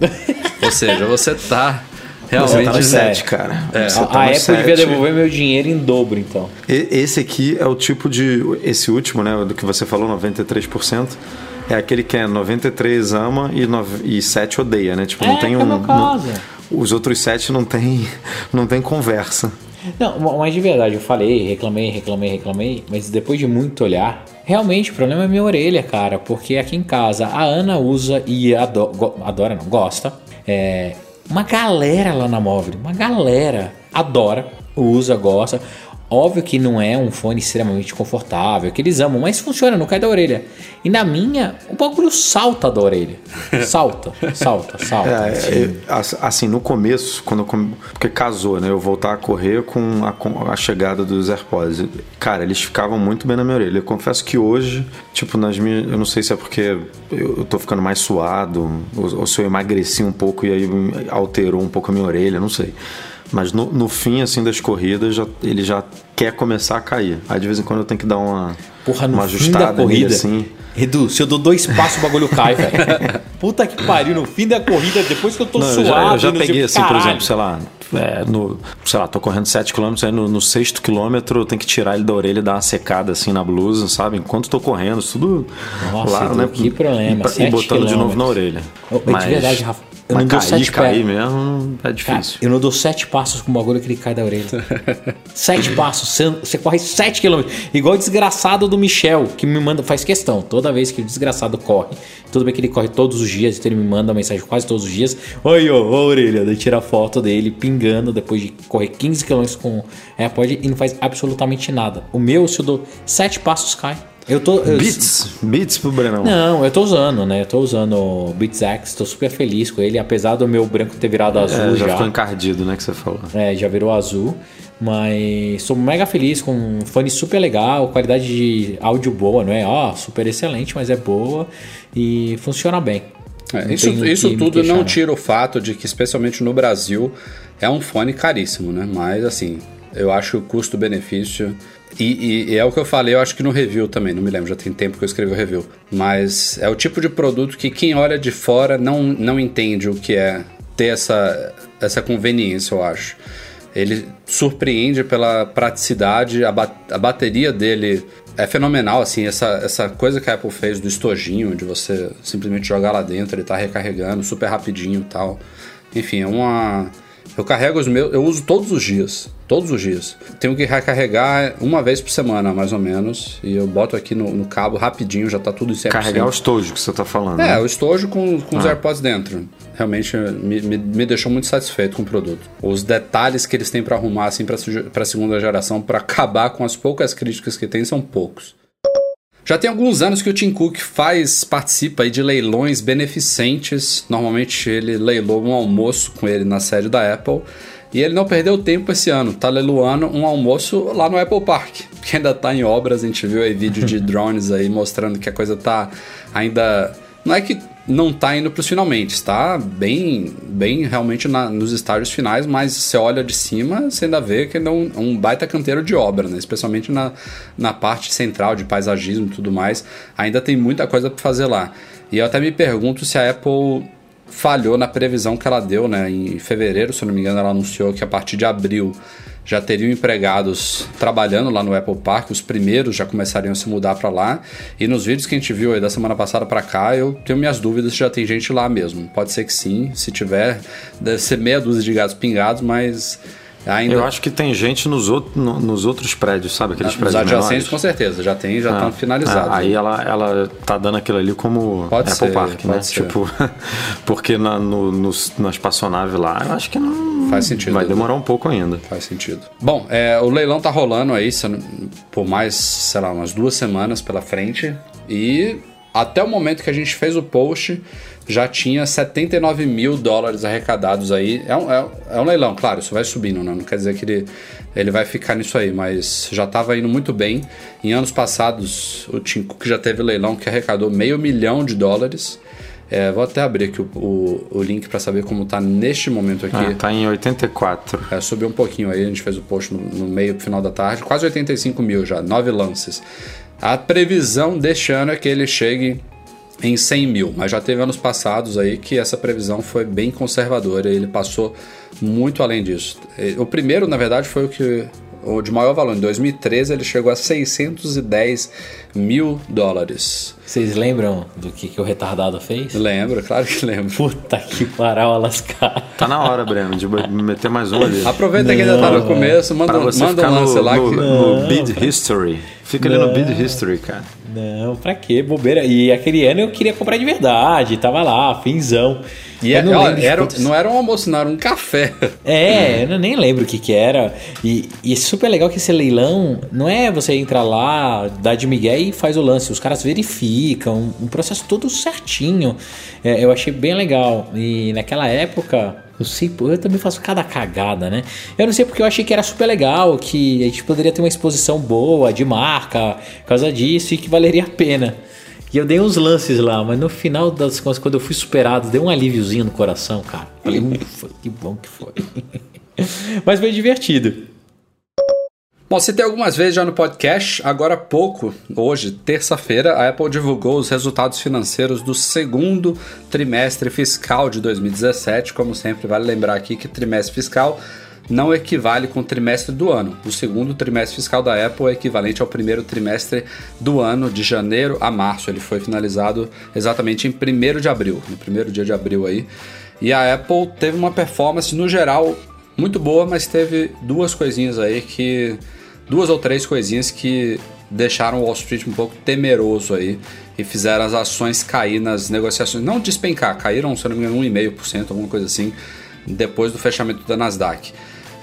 Ou seja, você tá Realmente. Você tá 7, cara. É. Tá a Apple 7. devia devolver meu dinheiro em dobro, então. E, esse aqui é o tipo de. Esse último, né? Do que você falou, 93%. É aquele que é 93 ama e, 9, e 7 odeia, né? Tipo, é, não tem um. Não, os outros 7 não tem, não tem conversa. Não, mas de verdade, eu falei, reclamei, reclamei, reclamei, mas depois de muito olhar, realmente o problema é minha orelha, cara, porque aqui em casa a Ana usa e adora, adora não, gosta. É, uma galera lá na móvel, uma galera adora, usa, gosta. Óbvio que não é um fone extremamente confortável, que eles amam, mas funciona, não cai da orelha. E na minha, o bagulho salta da orelha. Salta, salta, salta. É, assim. É, assim, no começo, quando eu, porque casou, né? Eu voltar a correr com a, com a, chegada dos AirPods. Cara, eles ficavam muito bem na minha orelha. Eu confesso que hoje, tipo, nas minhas. Eu não sei se é porque eu, eu tô ficando mais suado, ou, ou se eu emagreci um pouco e aí alterou um pouco a minha orelha, não sei. Mas no, no fim, assim, das corridas, já, ele já quer começar a cair. Aí de vez em quando eu tenho que dar uma, Porra, no uma fim da corrida, assim. Edu, se eu dou dois passos, o bagulho cai, velho. Puta que pariu, no fim da corrida, depois que eu tô não, suado. Eu já, eu já peguei, assim, caralho. por exemplo, sei lá, é, no, sei lá, tô correndo 7 km, aí no, no sexto quilômetro eu tenho que tirar ele da orelha e dar uma secada assim na blusa, sabe? Enquanto tô correndo, tudo Nossa, lá, né? Que problema, E, e botando de novo na orelha. Mas, de verdade, Rafa, eu mas não cair, dou sete cair mesmo é difícil. Cara, eu não dou sete passos com o bagulho que ele cai da orelha. sete passos, você, você corre sete quilômetros. Igual o desgraçado do Michel, que me manda, faz questão. Toda vez que o desgraçado corre, tudo bem que ele corre todos os dias, então ele me manda mensagem quase todos os dias. Oi, ó, a orelha. Daí tira a foto dele pingando depois de correr 15 quilômetros com AirPod e não faz absolutamente nada. O meu, se eu dou sete passos, cai. Eu tô. eu- Beats, Beats pro Brenão. Não, eu tô usando, né? Eu tô usando o Beats X, tô super feliz com ele, apesar do meu branco ter virado azul É, já, já. ficou encardido, né, que você falou. É, já virou azul. Mas sou mega feliz com um fone super legal, qualidade de áudio boa, não é? Ó, super excelente, mas é boa e funciona bem. É, isso isso que tudo queixar, não tira o fato de que, especialmente no Brasil, é um fone caríssimo, né? Mas assim, eu acho o custo-benefício. E, e- e é o que eu falei, eu acho que no review também, não me lembro, já tem tempo que eu escrevi o review. Mas é o tipo de produto que quem olha de fora não, não entende o que é ter essa, essa conveniência, eu acho. Ele surpreende pela praticidade, a, ba- a bateria dele é fenomenal, assim, essa, essa coisa que a Apple fez do estojinho, de você simplesmente jogar lá dentro, ele tá recarregando super rapidinho e tal. Enfim, é uma. Eu carrego os meus, eu uso todos os dias, todos os dias. Tenho que recarregar uma vez por semana, mais ou menos, e eu boto aqui no, no cabo rapidinho, já tá tudo em 100%. Carregar o estojo que você tá falando. É, né? o estojo com, com os Ah. AirPods dentro. Realmente me, me, me deixou muito satisfeito com o produto. Os detalhes que eles têm pra arrumar assim para a segunda geração, pra acabar com as poucas críticas que tem, são poucos. Já tem alguns anos que o Tim Cook faz, participa aí de leilões beneficentes. Normalmente ele leilou um almoço com ele na sede da Apple. E ele não perdeu tempo esse ano, tá leiloando um almoço lá no Apple Park, que ainda tá em obras, a gente viu aí vídeo de drones aí mostrando que a coisa tá ainda... Não é que não tá indo pros finalmente, está bem, bem realmente na- nos estágios finais, mas você olha de cima, você ainda vê que ainda é um, um baita canteiro de obra, né? Especialmente na, na parte central de paisagismo e tudo mais, ainda tem muita coisa para fazer lá. E eu até me pergunto se a Apple falhou na previsão que ela deu, né? Em fevereiro, se eu não me engano, ela anunciou que a partir de abril já teriam empregados trabalhando lá no Apple Park, os primeiros já começariam a se mudar para lá. E nos vídeos que a gente viu aí da semana passada para cá, eu tenho minhas dúvidas se já tem gente lá mesmo. Pode ser que sim, se tiver, deve ser meia dúzia de gatos pingados, mas ainda Eu acho que tem gente nos, out- no- nos outros prédios, sabe? Aqueles os prédios adjacentes menores. com certeza, já tem, já estão Ah, finalizados. ah, aí ela, ela tá dando aquilo ali como Pode Apple ser, Park, né? ser. Tipo, porque na, no, no, na espaçonave lá, eu acho que não Faz sentido. vai demorar um pouco ainda. Faz sentido. Bom, é, o leilão tá rolando aí por mais, sei lá, umas duas semanas pela frente. E até o momento que a gente fez o post, já tinha 79 mil dólares arrecadados aí. É um, é, é um leilão, claro, isso vai subindo, né? Não quer dizer que ele, ele vai ficar nisso aí, mas já estava indo muito bem. Em anos passados, o Tim Cook já teve leilão que arrecadou meio milhão de dólares. É, vou até abrir aqui o, o, o link para saber como tá neste momento aqui. Ah, tá em 84. É, subiu um pouquinho aí, a gente fez o post no, no meio pro final da tarde, quase 85 mil já, nove lances. A previsão deste ano é que ele chegue em 100 mil, mas já teve anos passados aí que essa previsão foi bem conservadora ele passou muito além disso. E O primeiro, na verdade, foi o que o de maior valor. Em 2013 ele chegou a 610 mil dólares. Vocês lembram do que, que o retardado fez? Lembro, claro que lembro. Puta que paral a lascar. Tá na hora, Breno, de meter mais um ali. Aproveita que ainda tá no começo, manda, Pra um- você manda ficar um lance no, lá no, que. no Bid History. Fica ali no Bid History, cara. Não, pra quê? Bobeira. E aquele ano eu queria comprar de verdade, tava lá, finzão. E Eu é- não ó, lembro era, não era um almoço, não, era um café. É, eu não- nem lembro o que que era. E, e é super legal que esse leilão não é você entrar lá, dá de migué e faz o lance. Os caras verificam, um processo todo certinho. É, eu achei bem legal. E naquela época, eu sei, eu também faço cada cagada, né? Eu não sei porque eu achei que era super legal, que a gente poderia ter uma exposição boa, de marca, por causa disso, e que valeria a pena. E eu dei uns lances lá, mas no final das contas, quando eu fui superado, deu um alíviozinho no coração, cara. Falei, ufa, que bom que foi. mas foi divertido. Bom, citei algumas vezes já no podcast, agora há pouco, hoje, terça-feira, a Apple divulgou os resultados financeiros do segundo trimestre fiscal de 2017. Como sempre, vale lembrar aqui que trimestre fiscal não equivale com o trimestre do ano. O segundo trimestre fiscal da Apple é equivalente ao primeiro trimestre do ano, de janeiro a março. Ele foi finalizado exatamente em 1 de abril, no primeiro dia de abril aí. E a Apple teve uma performance, no geral, muito boa, mas teve duas coisinhas aí que. Duas ou três coisinhas que deixaram o Wall Street um pouco temeroso aí e fizeram as ações cair nas negociações. Não despencar, caíram, se não me engano, 1,5%, alguma coisa assim, depois do fechamento da Nasdaq.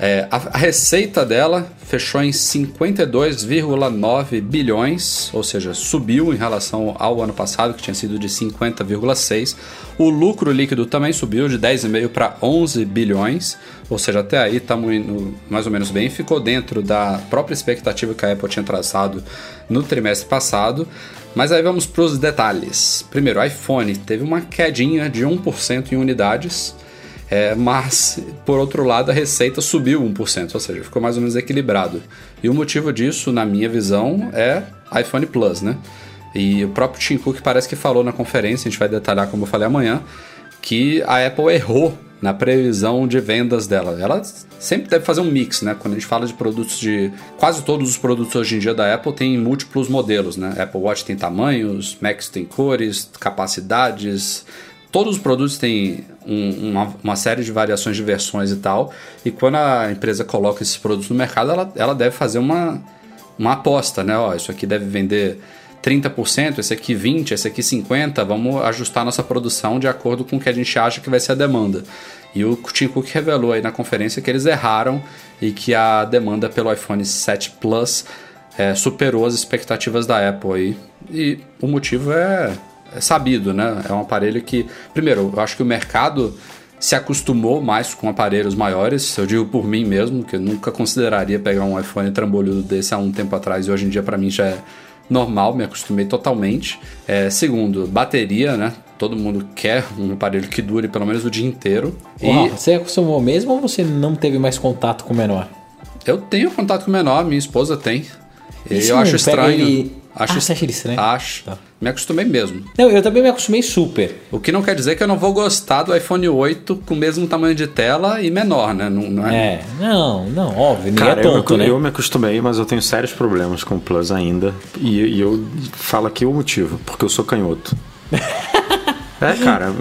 É, a, a, receita dela fechou em 52,9 bilhões, ou seja, subiu em relação ao ano passado, que tinha sido de 50,6. O lucro líquido também subiu de 10,5 para 11 bilhões, ou seja, até aí estamos indo mais ou menos bem. Ficou dentro da própria expectativa que a Apple tinha traçado no trimestre passado. Mas aí vamos para os detalhes. Primeiro, iPhone teve uma quedinha de 1% em unidades é, mas, por outro lado, a receita subiu 1%, ou seja, ficou mais ou menos equilibrado. E o motivo disso, na minha visão, é iPhone Plus, né? E o próprio Tim Cook parece que falou na conferência, a gente vai detalhar como eu falei amanhã, que a Apple errou na previsão de vendas dela. Ela sempre deve fazer um mix, né? Quando a gente fala de produtos de. Quase todos os produtos hoje em dia da Apple têm múltiplos modelos, né? Apple Watch tem tamanhos, Macs tem cores, capacidades, todos os produtos têm um, uma, uma, série de variações de versões e tal. E quando a empresa coloca esses produtos no mercado, ela, ela deve fazer uma, uma aposta, né? Ó, isso aqui deve vender 30%, esse aqui 20%, esse aqui 50%. Vamos ajustar nossa produção de acordo com o que a gente acha que vai ser a demanda. E o Tim Cook revelou aí na conferência que eles erraram e que a demanda pelo iPhone 7 Plus é, superou as expectativas da Apple aí. E o motivo é é sabido, né? É um aparelho que, primeiro, eu acho que o mercado se acostumou mais com aparelhos maiores. Eu digo por mim mesmo, que eu nunca consideraria pegar um iPhone trambolhudo desse há um tempo atrás e hoje em dia para mim já é normal, me acostumei totalmente. É, segundo, bateria, né? Todo mundo quer um aparelho que dure pelo menos o dia inteiro. E... Você acostumou mesmo ou você não teve mais contato com o menor? Eu tenho contato com o menor, minha esposa tem. E eu acho estranho. Ele... Acho, ah, você acha ele estranho? Acho. Tá. Me acostumei mesmo. Não, eu também me acostumei super. O que não quer dizer que eu não vou gostar do iPhone 8 com o mesmo tamanho de tela e menor, né? Não, não é... é, não, não, óbvio. Cara, é tonto, eu, né? eu me acostumei, mas eu tenho sérios problemas com o Plus ainda. E, e eu falo aqui o motivo, porque eu sou canhoto. É, cara,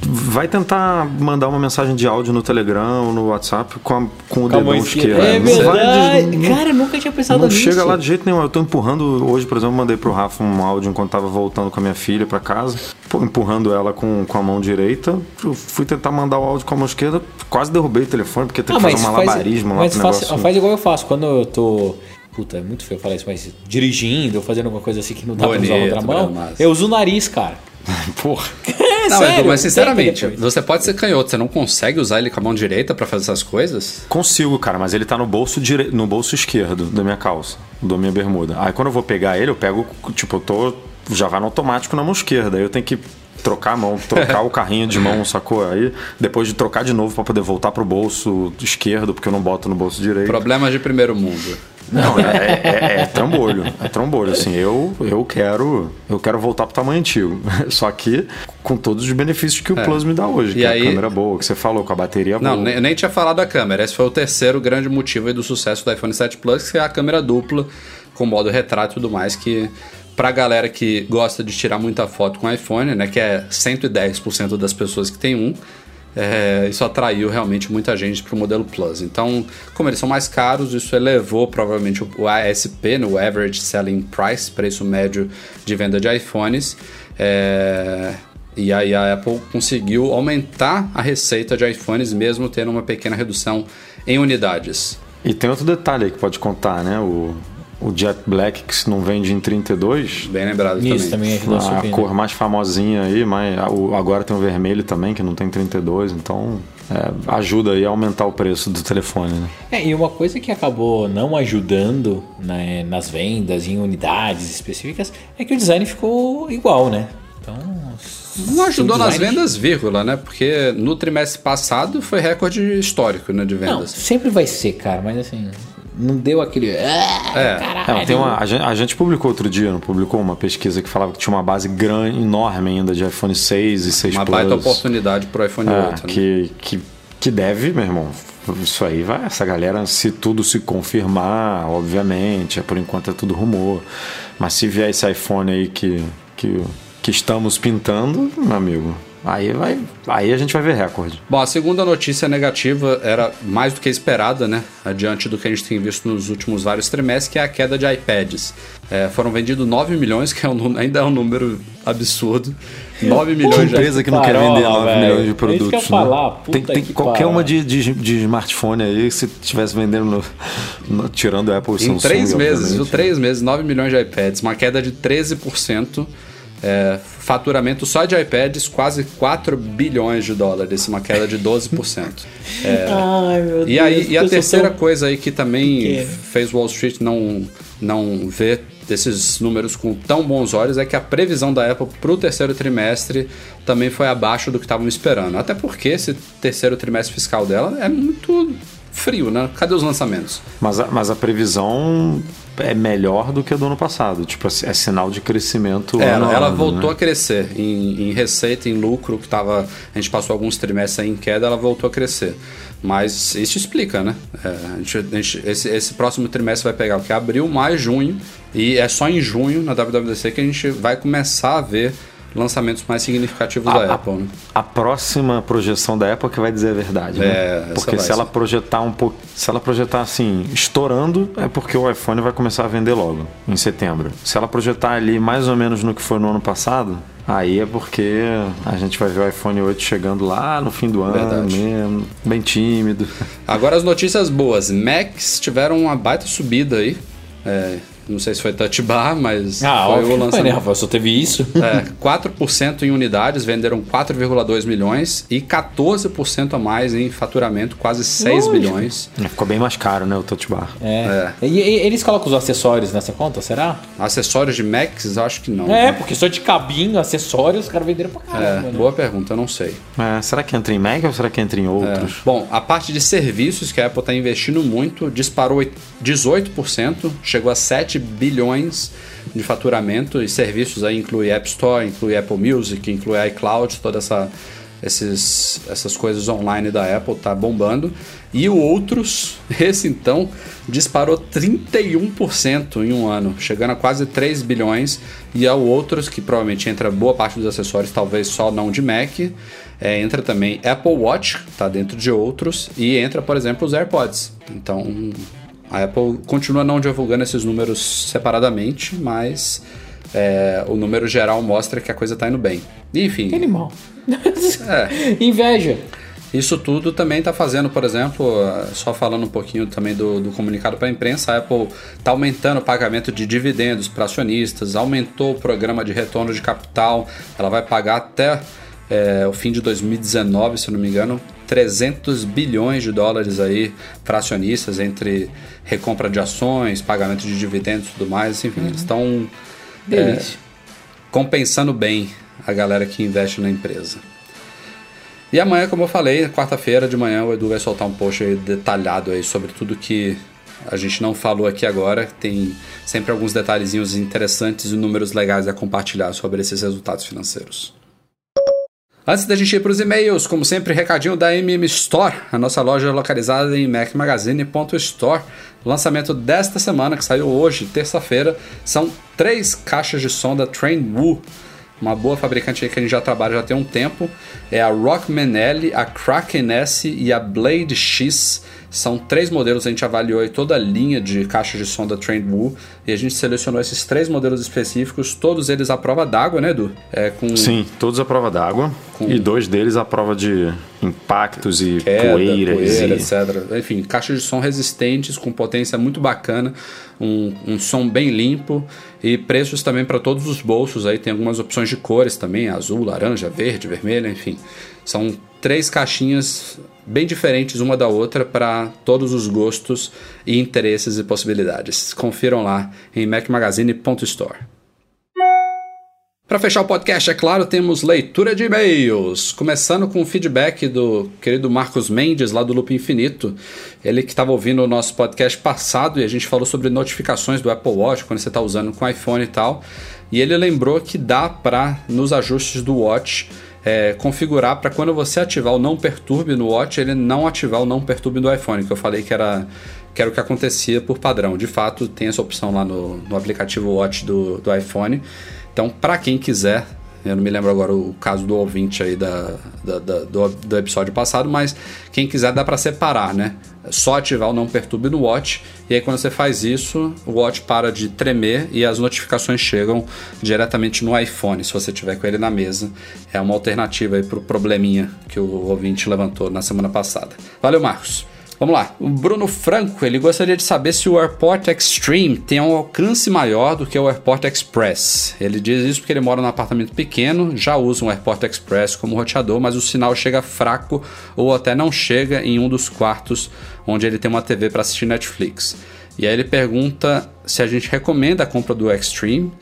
vai tentar mandar uma mensagem de áudio no Telegram, no WhatsApp com, a, com o dedão esquerdo. É verdade. Vai, cara, nunca tinha pensado não nisso. Não chega lá de jeito nenhum. Eu tô empurrando, hoje, por exemplo, mandei pro Rafa um áudio enquanto tava voltando com a minha filha para casa, empurrando ela com, com a mão direita. Eu fui tentar mandar o áudio com a mão esquerda, quase derrubei o telefone, porque tem ah, que fazer um malabarismo faz, lá mas pro faz, negócio. Faz igual eu faço, quando eu tô puta, é muito feio falar isso, mas dirigindo ou fazendo alguma coisa assim que não dá Bonito, pra usar outra mão, eu uso o nariz, cara. Porra. É, não, sério, mas sinceramente, você pode ser canhoto, você não consegue usar ele com a mão direita para fazer essas coisas? Consigo, cara, mas ele tá no bolso dire... no bolso esquerdo da minha calça, da minha bermuda. Aí quando eu vou pegar ele, eu pego, tipo, eu tô já vai no automático na mão esquerda. Aí eu tenho que trocar a mão, trocar o carrinho de mão, sacou? Aí depois de trocar de novo para poder voltar pro bolso esquerdo, porque eu não boto no bolso direito. Problemas de primeiro mundo. Não, é, é, é, trambolho. É trambolho. Assim, eu, eu quero eu quero voltar pro tamanho antigo. Só que com todos os benefícios que o é. Plus me dá hoje. E que aí... a câmera boa, que você falou, com a bateria Não, boa. Nem, nem tinha falado da câmera. Esse foi o terceiro grande motivo do sucesso do iPhone 7 Plus, que é a câmera dupla, com modo retrato e tudo mais, que pra galera que gosta de tirar muita foto com iPhone, né, que é 110% das pessoas que tem um, é, isso atraiu realmente muita gente para o modelo Plus. Então, como eles são mais caros, isso elevou provavelmente o ASP, no Average Selling Price, preço médio de venda de iPhones. É, e aí a Apple conseguiu aumentar a receita de iPhones, mesmo tendo uma pequena redução em unidades. E tem outro detalhe aí que pode contar, né? O, o Jet Black que não vende em 32. Bem lembrado Isso, também. também a, a cor mais famosinha aí, mas agora tem o vermelho também, que não tem 32, então é, ajuda aí a aumentar o preço do telefone. Né? É, e uma coisa que acabou não ajudando né, nas vendas, em unidades específicas, é que o design ficou igual, né? Então. Não ajudou nas vendas, vírgula, né? Porque no trimestre passado foi recorde histórico né, de vendas. Não, sempre vai ser, cara, mas assim não deu aquele. Ah, é. É, tem uma, a, gente, publicou outro dia, não publicou uma pesquisa que falava que tinha uma base grande, enorme ainda de iPhone 6 e 6 uma Plus. Uma baita oportunidade pro iPhone é, 8. Né? Que, que, que deve, meu irmão. Isso aí vai, essa galera, se tudo se confirmar, obviamente, é, por enquanto é tudo rumor. Mas se vier esse iPhone aí que, que, que estamos pintando, meu amigo, Aí, vai, aí a gente vai ver recorde. Bom, a segunda notícia negativa era mais do que esperada, né? Adiante do que a gente tem visto nos últimos vários trimestres, que é a queda de iPads. É, foram vendidos 9 milhões, que é um, ainda é um número absurdo. 9 milhões de empresa que não quer vender 9 velho. milhões de É isso que eu produtos. né? falar, puta tem, tem que qualquer uma de, de, de smartphone aí, se estivesse vendendo, no, no- tirando a Apple e Em Samsung. três meses, obviamente. viu? Três meses, 9 milhões de iPads, uma queda de 13%. É, faturamento só de iPads, quase 4 bilhões de dólares, uma queda de 12%. Ai, meu Deus. E, aí, e a terceira tão- coisa aí que também pequeno. fez Wall Street não, não ver desses números com tão bons olhos é que a previsão da Apple para o terceiro trimestre também foi abaixo do que estavam esperando. Até porque esse terceiro trimestre fiscal dela é muito frio, né? Cadê os lançamentos? Mas a, mas a previsão é melhor do que a do ano passado. Tipo, é sinal de crescimento. É, ela, ela ano, voltou né? a crescer em, em receita, em lucro, que tava. A gente passou alguns trimestres aí em queda, ela voltou a crescer. Mas isso explica, né? É, a gente- a gente- esse, esse próximo trimestre vai pegar o que? Abril, maio, junho. E é só em junho, na WWDC, que a gente vai começar a ver lançamentos mais significativos A- da a- Apple, né? A próxima projeção da Apple que vai dizer a verdade, É, né? Porque se ela ser. projetar um pouco, se ela projetar assim, estourando, é porque o iPhone vai começar a vender logo, em setembro. Se ela projetar ali mais ou menos no que foi no ano passado, aí é porque a gente vai ver o iPhone 8 chegando lá no fim do ano Verdade. mesmo, bem tímido. Agora as notícias boas. Macs tiveram uma baita subida aí. É, não sei se foi touch bar, mas Ah, foi óbvio o foi, né, lançamento. Rafael? Só teve isso. É, 4% em unidades, venderam 4,2 milhões e 14% a mais em faturamento, quase 6 Lógico. bilhões. Ficou bem mais caro, né, o Touch Bar. É. E, e eles colocam os acessórios nessa conta, será? Acessórios de Macs, acho que não. É, porque só de cabinho, acessórios, os caras venderam pra É, caramba. né? boa pergunta, eu não sei. É, será que entra em Mac ou será que entra em outros? Bom, a parte de serviços que a Apple está investindo muito disparou 18%, chegou a 7 bilhões de faturamento e serviços aí inclui App Store, inclui Apple Music, inclui iCloud, toda essa esses, essas coisas online da Apple tá bombando. E o outros, esse então, disparou 31% em um ano, chegando a quase 3 bilhões. E ao outros, que provavelmente entra boa parte dos acessórios, talvez só não de Mac, é, entra também Apple Watch, tá dentro de outros, e entra, por exemplo, os AirPods. Então, a Apple continua não divulgando esses números separadamente, mas é, o número geral mostra que a coisa tá indo bem. Enfim, Que animal. é, Inveja. isso tudo também está fazendo, por exemplo, só falando um pouquinho também do, do comunicado para a imprensa, a Apple está aumentando o pagamento de dividendos para acionistas, aumentou o programa de retorno de capital, ela vai pagar até eh, o fim de 2019, se não me engano, 300 bilhões de dólares aí para acionistas, entre recompra de ações, pagamento de dividendos e tudo mais, enfim, eles estão Delícia. compensando bem a galera que investe na empresa. E amanhã, como eu falei, quarta-feira de manhã, o Edu vai soltar um post aí detalhado aí sobre tudo que a gente não falou aqui agora. Tem sempre alguns detalhezinhos interessantes e números legais a compartilhar sobre esses resultados financeiros. Antes da gente ir para os e-mails, como sempre, recadinho da MM Store, a nossa loja localizada em macmagazine.store. Lançamento desta semana, que saiu hoje, terça-feira, são três caixas de som da Trainwoo, uma boa fabricante aí que a gente já trabalha já tem um tempo. É a Rockman L, a Kraken S e a Blade X. São três modelos, a gente avaliou aí toda a linha de caixas de som da Trainwoo e a gente selecionou esses três modelos específicos, todos eles à prova d'água, né, Edu? É, com Sim, todos à prova d'água. Com- E dois deles à prova de impactos e queda, poeiras. poeira, e... etc. Enfim, caixas de som resistentes, com potência muito bacana, um, um som bem limpo e preços também para todos os bolsos. Aí tem algumas opções de cores também, azul, laranja, verde, vermelho, enfim. São três caixinhas bem diferentes uma da outra para todos os gostos e interesses e possibilidades. Confiram lá em macmagazine.store. Para fechar o podcast, é claro, temos leitura de e-mails. Começando com o feedback do querido Marcos Mendes, lá do Loop Infinito. Ele que estava ouvindo o nosso podcast passado e a gente falou sobre notificações do Apple Watch, quando você está usando com iPhone e tal. E ele lembrou que dá para, nos ajustes do Watch, é, configurar para quando você ativar o não perturbe no Watch, ele não ativar o não perturbe do iPhone, que eu falei que era, que era o que acontecia por padrão. De fato, tem essa opção lá no, no aplicativo Watch do, do iPhone. Então, para quem quiser Eu não me lembro agora o caso do ouvinte aí da, da, da do, do episódio passado, mas quem quiser dá para separar, né? Só ativar o não perturbe no Watch e aí quando você faz isso, o Watch para de tremer e as notificações chegam diretamente no iPhone, se você tiver com ele na mesa. É uma alternativa aí pro probleminha que o ouvinte levantou na semana passada. Valeu, Marcos. Vamos lá. O Bruno Franco, ele gostaria de saber se o AirPort Extreme tem um alcance maior do que o AirPort Express. Ele diz isso porque ele mora num apartamento pequeno, já usa um AirPort Express como roteador, mas o sinal chega fraco ou até não chega em um dos quartos onde ele tem uma TV para assistir Netflix. E aí ele pergunta se a gente recomenda a compra do Extreme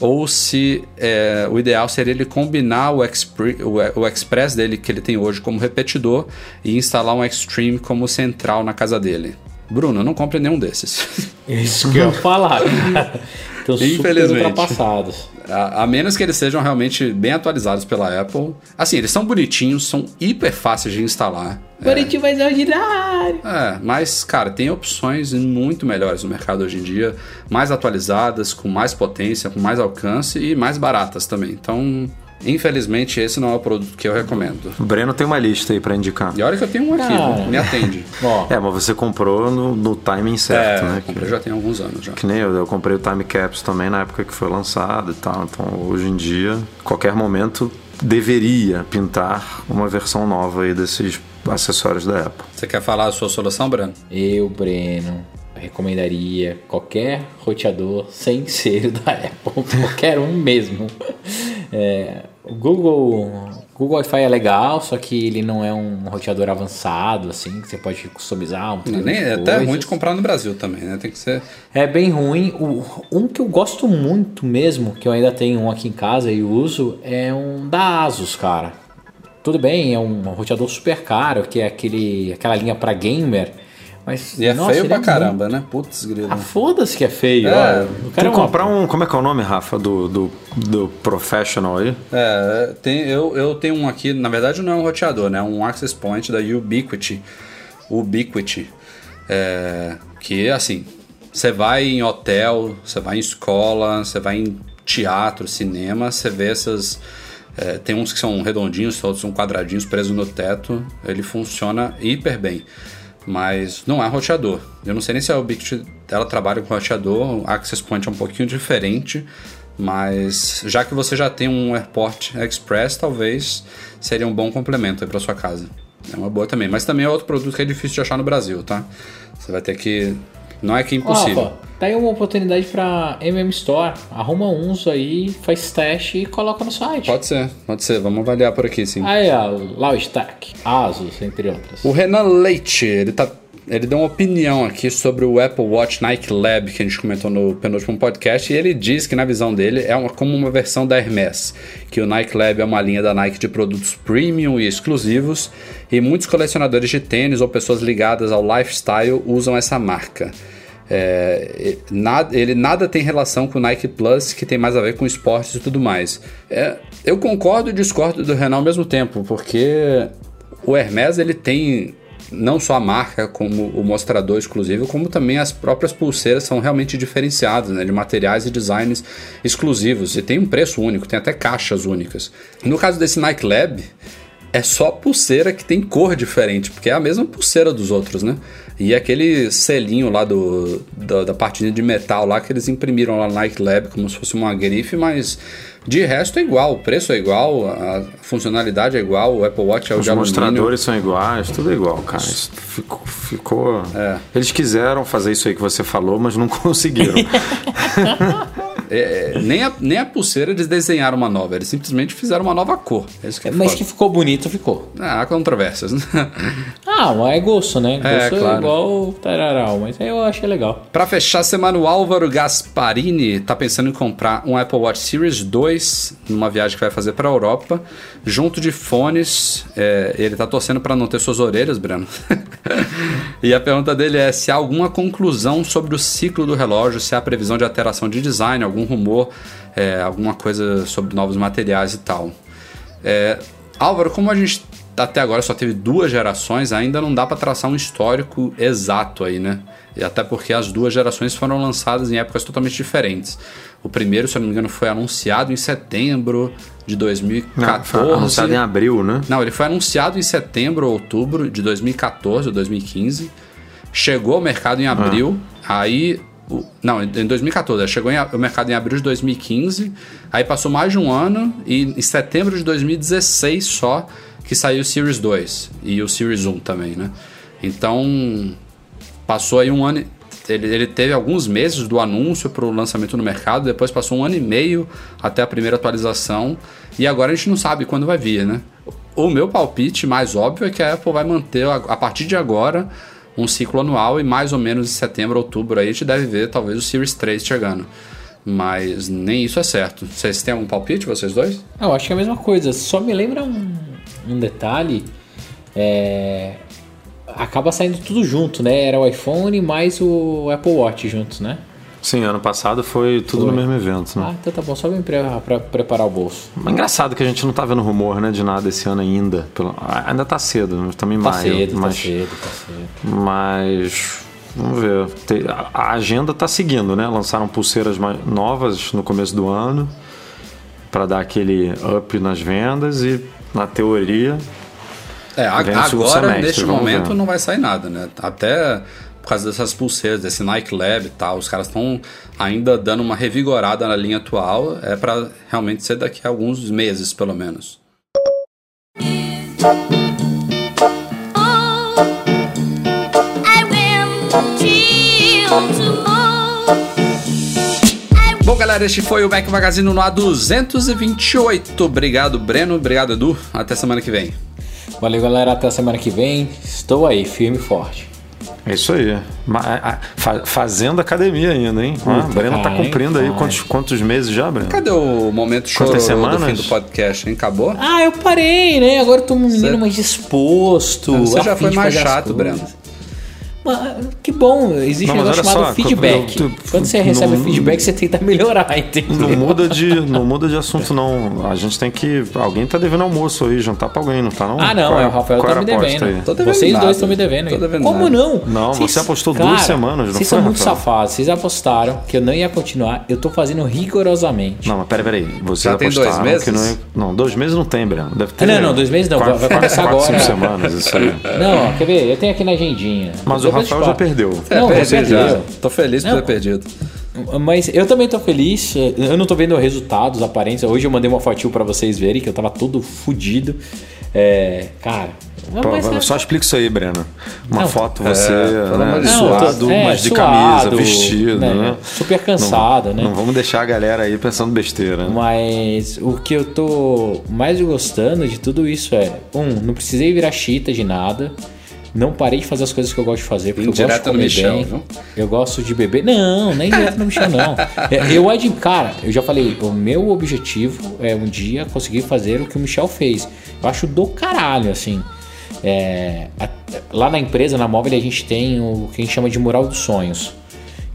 ou se é, o ideal seria ele combinar o, Expre o, Express dele que ele tem hoje como repetidor e instalar um Extreme como central na casa dele. Bruno, não compre nenhum desses. Isso que eu ia falar. Estão super ultrapassados. A, a, menos que eles sejam realmente bem atualizados pela Apple. Assim, eles são bonitinhos, são hiper fáceis de instalar. Bonitinho, é. mas é ordinário. É, mas, cara, tem opções muito melhores no mercado hoje em dia, mais atualizadas, com mais potência, com mais alcance e mais baratas também. Então, Infelizmente, esse não é o produto que eu recomendo. O Breno tem uma lista aí para indicar. E olha que eu tenho um aqui, ah. me atende. é, mas você comprou no, no timing certo, é, né? comprei já tem alguns anos já. Que nem eu, eu comprei o Time Caps também na época que foi lançado e tal. Então, hoje em dia, qualquer momento deveria pintar uma versão nova aí desses acessórios da Apple. Você quer falar a sua solução, Breno? Eu, Breno, recomendaria qualquer roteador sem ser da Apple, qualquer um mesmo. É, o Google, Google Wi-Fi é legal, só que ele não é um roteador avançado, assim, que você pode customizar. Um nem, é até ruim de comprar no Brasil também, né? Tem que ser. É bem ruim. O, um que eu gosto muito mesmo, que eu ainda tenho um aqui em casa e uso, é um da Asus, cara. Tudo bem, é um roteador super caro, que é aquele, aquela linha para gamer mas, e é nossa, feio pra é caramba, muito... né? Putz, grilo. Ah, foda-se que é feio. É, eu quero é comprar um. Como é que é o nome, Rafa, do, do, do Professional aí? É, tem, eu, eu tenho um aqui, na verdade não é um roteador, né? É um Access Point da Ubiquiti. Ubiquiti. É, que, assim, você vai em hotel, você vai em escola, você vai em teatro, cinema, você vê essas. É, tem uns que são redondinhos, outros são quadradinhos presos no teto. Ele funciona hiper bem mas não é roteador. Eu não sei nem se a Ubiquiti ela trabalha com roteador, o Access Point é um pouquinho diferente, mas já que você já tem um Airport Express, talvez seria um bom complemento para sua casa. É uma boa também, mas também é outro produto que é difícil de achar no Brasil, tá? Você vai ter que não é que é impossível. Rafa, tá aí uma oportunidade para MM Store. Arruma uns aí, faz teste e coloca no site. Pode ser, pode ser. Vamos avaliar por aqui, sim. Aí, ó, Logitech, Asus, entre outras. O Renan Leite, ele tá ele deu uma opinião aqui sobre o Apple Watch Nike Lab que a gente comentou no penúltimo podcast e ele diz que na visão dele é uma, como uma versão da Hermes, que o Nike Lab é uma linha da Nike de produtos premium e exclusivos e muitos colecionadores de tênis ou pessoas ligadas ao lifestyle usam essa marca. É, nada, ele nada tem relação com o Nike Plus, que tem mais a ver com esportes e tudo mais. É, eu concordo e discordo do Renan ao mesmo tempo, porque o Hermes ele tem não só a marca como o mostrador exclusivo, como também as próprias pulseiras são realmente diferenciadas, né, de materiais e designs exclusivos. E tem um preço único, tem até caixas únicas. No caso desse Nike Lab, é só pulseira que tem cor diferente, porque é a mesma pulseira dos outros, né? E aquele selinho lá do, da, da partinha de metal lá que eles imprimiram lá no Nike Lab como se fosse uma grife, mas de resto é igual, o preço é igual, a funcionalidade é igual, o Apple Watch é o Os de alumínio. mostradores são iguais, tudo é igual, cara. Isso ficou. ficou... É. Eles quiseram fazer isso aí que você falou, mas não conseguiram. É, é, nem, a, nem a pulseira eles desenharam uma nova, eles simplesmente fizeram uma nova cor. É que é Mas foda. que ficou bonito, ficou. Ah, há controvérsias. Né? ah, mas é gosto, né? É, gosto é, claro. igual tararau, mas aí eu achei legal. Para fechar a semana, o Álvaro Gasparini tá pensando em comprar um Apple Watch Series 2 numa viagem que vai fazer para a Europa, junto de fones. É, ele tá torcendo para não ter suas orelhas, Breno. e a pergunta dele é se há alguma conclusão sobre o ciclo do relógio, se há previsão de alteração de design, algum rumor, é, alguma coisa sobre novos materiais e tal. É, Álvaro, como a gente até agora só teve duas gerações, ainda não dá para traçar um histórico exato aí, né? E até porque as duas gerações foram lançadas em épocas totalmente diferentes. O primeiro, se eu não me engano, foi anunciado em setembro de 2014. Não, anunciado em abril, né? Não, ele foi anunciado em setembro ou outubro de 2014 ou 2015. Chegou ao mercado em abril. Ah. Aí não, em 2014. Chegou ao mercado em abril de 2015. Aí passou mais de um ano. E em setembro de 2016 só que saiu o Series 2. E o Series 1 também, né? Então. Passou aí um ano. Ele, ele teve alguns meses do anúncio para o lançamento no mercado. Depois passou um ano e meio até a primeira atualização. E agora a gente não sabe quando vai vir, né? O meu palpite mais óbvio é que a Apple vai manter a partir de agora um ciclo anual e mais ou menos em setembro, outubro aí a gente deve ver talvez o Series 3 chegando. Mas nem isso é certo. Vocês têm algum palpite, vocês dois? Eu acho que é a mesma coisa. Só me lembra um, um detalhe. É... Acaba saindo tudo junto, né? Era o iPhone mais o Apple Watch juntos, né? Sim, ano passado foi tudo foi. no mesmo evento. Né? Ah, então tá bom, só vem pra, pra preparar o bolso. Mas engraçado que a gente não tá vendo rumor né, de nada esse ano ainda. Pelo... Ainda tá cedo, mas também tá maio. Cedo, tá mas... Tá cedo, tá cedo. Mas. Vamos ver. A agenda tá seguindo, né? Lançaram pulseiras novas no começo do ano para dar aquele up nas vendas e, na teoria. É, agora, neste momento, ver. não vai sair nada, né? Até por causa dessas pulseiras, desse Nike Lab e tal. Os caras estão ainda dando uma revigorada na linha atual. É para realmente ser daqui a alguns meses, pelo menos. Bom, galera, este foi o Mac Magazine no A228. Obrigado, Breno. Obrigado, Edu. Até semana que vem. Valeu, galera. Até semana que vem. Estou aí, firme e forte. É isso aí. Fazendo academia ainda, hein? Ah, Breno tá cumprindo aí quantos, quantos meses já, Breno? Cadê o momento chororô do fim do podcast, hein? Acabou? Ah, eu parei, né? Agora eu tô um menino mais disposto. Você já foi mais chato, Breno. Mas, que bom, existe não, um negócio chamado só, feedback. Eu, eu, Quando você recebe não, feedback, você tenta melhorar, entendeu? Não muda, de, não muda de assunto, não. A gente tem que. Alguém tá devendo almoço aí, jantar pra alguém, não tá? Não? Ah, não, qual, é o Rafael tá me devendo. devendo. Vocês nada. dois estão me devendo. devendo Como nada. não? Não, vocês, você apostou cara, duas semanas, não Vocês são muito safados. Vocês apostaram que eu não ia continuar. Eu tô fazendo rigorosamente. Não, mas peraí, peraí. Vocês Já apostaram tem dois meses? que não ia... Não, dois meses não tem, Breno. Deve ter. Não, não, dois meses não. Vai começar agora. Cinco semanas, isso aí. Não, quer ver? Eu tenho aqui na agendinha. Mas o Rafael já perdeu. É, não, perdi já. Tô feliz por ter perdido. Mas eu também tô feliz. Eu não tô vendo resultados aparentes. Hoje eu mandei uma fotinho para vocês verem que eu tava todo fodido. É, cara. Pô, mas, só explica isso aí, Breno. Uma não, foto você é, né, suado, é, mas de suado, camisa, vestido, né? né? Super cansado, não, né? Não vamos deixar a galera aí pensando besteira. Né? Mas o que eu tô mais gostando de tudo isso é, um, não precisei virar chita de nada. Não parei de fazer as coisas que eu gosto de fazer, porque eu gosto de comer Michel, bem. Viu? Eu gosto de beber. Não, nem direto no Michel, não. É, eu. Cara, eu já falei, o meu objetivo é um dia conseguir fazer o que o Michel fez. Eu acho do caralho, assim. É, a, lá na empresa, na móvel, a gente tem o que a gente chama de mural dos sonhos.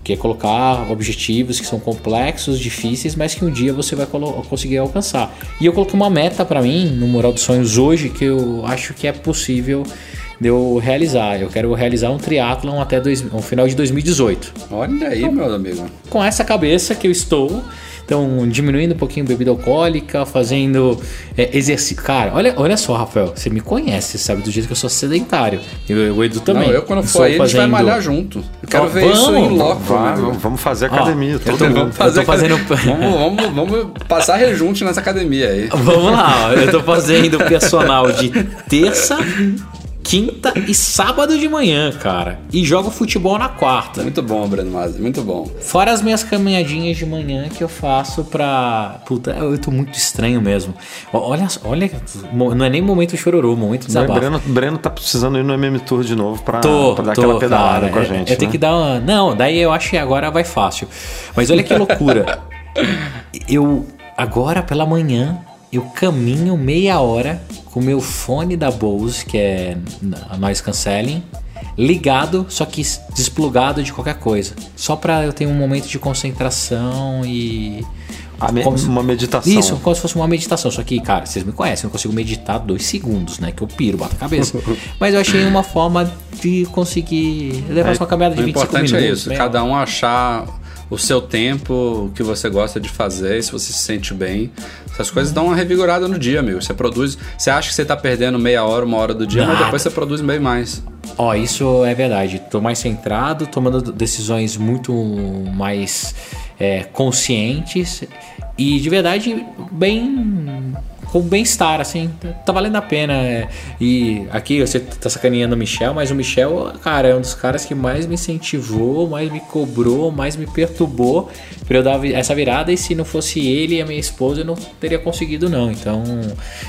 Que é colocar objetivos que são complexos, difíceis, mas que um dia você vai conseguir alcançar. E eu coloquei uma meta para mim no Mural dos Sonhos hoje que eu acho que é possível de eu realizar. Eu quero realizar um triatlon até dois, o final de 2018. Olha aí, então, meu amigo. Com essa cabeça que eu estou, então, diminuindo um pouquinho a bebida alcoólica, fazendo é, exercício. Cara, olha, olha só, Rafael, você me conhece, sabe do jeito que eu sou sedentário. Eu, o Edu também. Não, eu quando for aí, fazendo... a gente vai malhar junto. Eu quero ver vamos, isso em loco. Vamos, vamos fazer academia. Ó, todo mundo. Fazer fazendo... vamos, vamos, vamos passar rejunte nessa academia aí. Vamos lá, ó, eu tô fazendo personal de terça, quinta e sábado de manhã, cara. E jogo futebol na quarta. Muito bom, Breno Mazzi, muito bom. Fora as minhas caminhadinhas de manhã que eu faço pra. Puta, eu tô muito estranho mesmo. Olha, olha, não é nem momento chororô, momento desabafo. O Breno, Breno tá precisando ir no MM Tour de novo pra, tô, pra dar tô, aquela pedalada cara, com a é, gente. Eu né? tenho que dar uma. Não, daí eu acho que agora vai fácil. Mas olha que loucura. eu, agora pela manhã, eu caminho meia hora com o meu fone da Bose, que é a noise cancelling, ligado, só que desplugado de qualquer coisa. Só para eu ter um momento de concentração e me, uma meditação. Isso, como se fosse uma meditação. Só que, cara, vocês me conhecem, eu não consigo meditar dois segundos, né? Que eu piro, bato a cabeça. Mas eu achei uma forma de conseguir levar é, uma caminhada de 25 minutos. O importante é isso, cada um achar o seu tempo, o que você gosta de fazer, se você se sente bem. Essas coisas dão uma revigorada no dia, amigo. Você produz. Você acha que você tá perdendo meia hora, uma hora do dia, Nada. mas depois você produz bem mais. Ó, isso é verdade. Tô mais centrado, tomando decisões muito mais é, conscientes e de verdade bem com bem-estar, assim, tá valendo a pena. É. E aqui você tá sacaneando o Michel, mas o Michel, cara, é um dos caras que mais me incentivou, mais me cobrou, mais me perturbou pra eu dar essa virada. E se não fosse ele e a minha esposa, eu não teria conseguido, não. Então,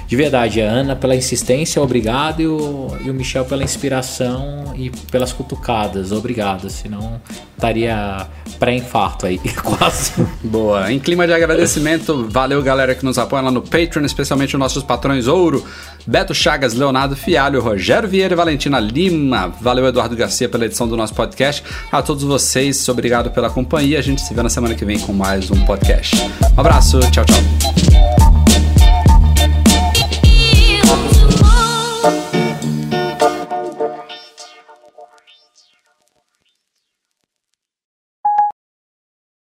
de verdade, a Ana pela insistência, obrigado, e o, e o Michel pela inspiração e pelas cutucadas, obrigado. Senão estaria pré-infarto aí, quase. Boa. Em clima de agradecimento, valeu galera que nos apoia lá no Patreon, especialmente os nossos patrões ouro, Beto Chagas, Leonardo Fialho, Rogério Vieira e Valentina Lima. Valeu Eduardo Garcia pela edição do nosso podcast. A todos vocês, obrigado pela companhia. A gente se vê na semana que vem com mais um podcast. Um abraço, tchau, tchau.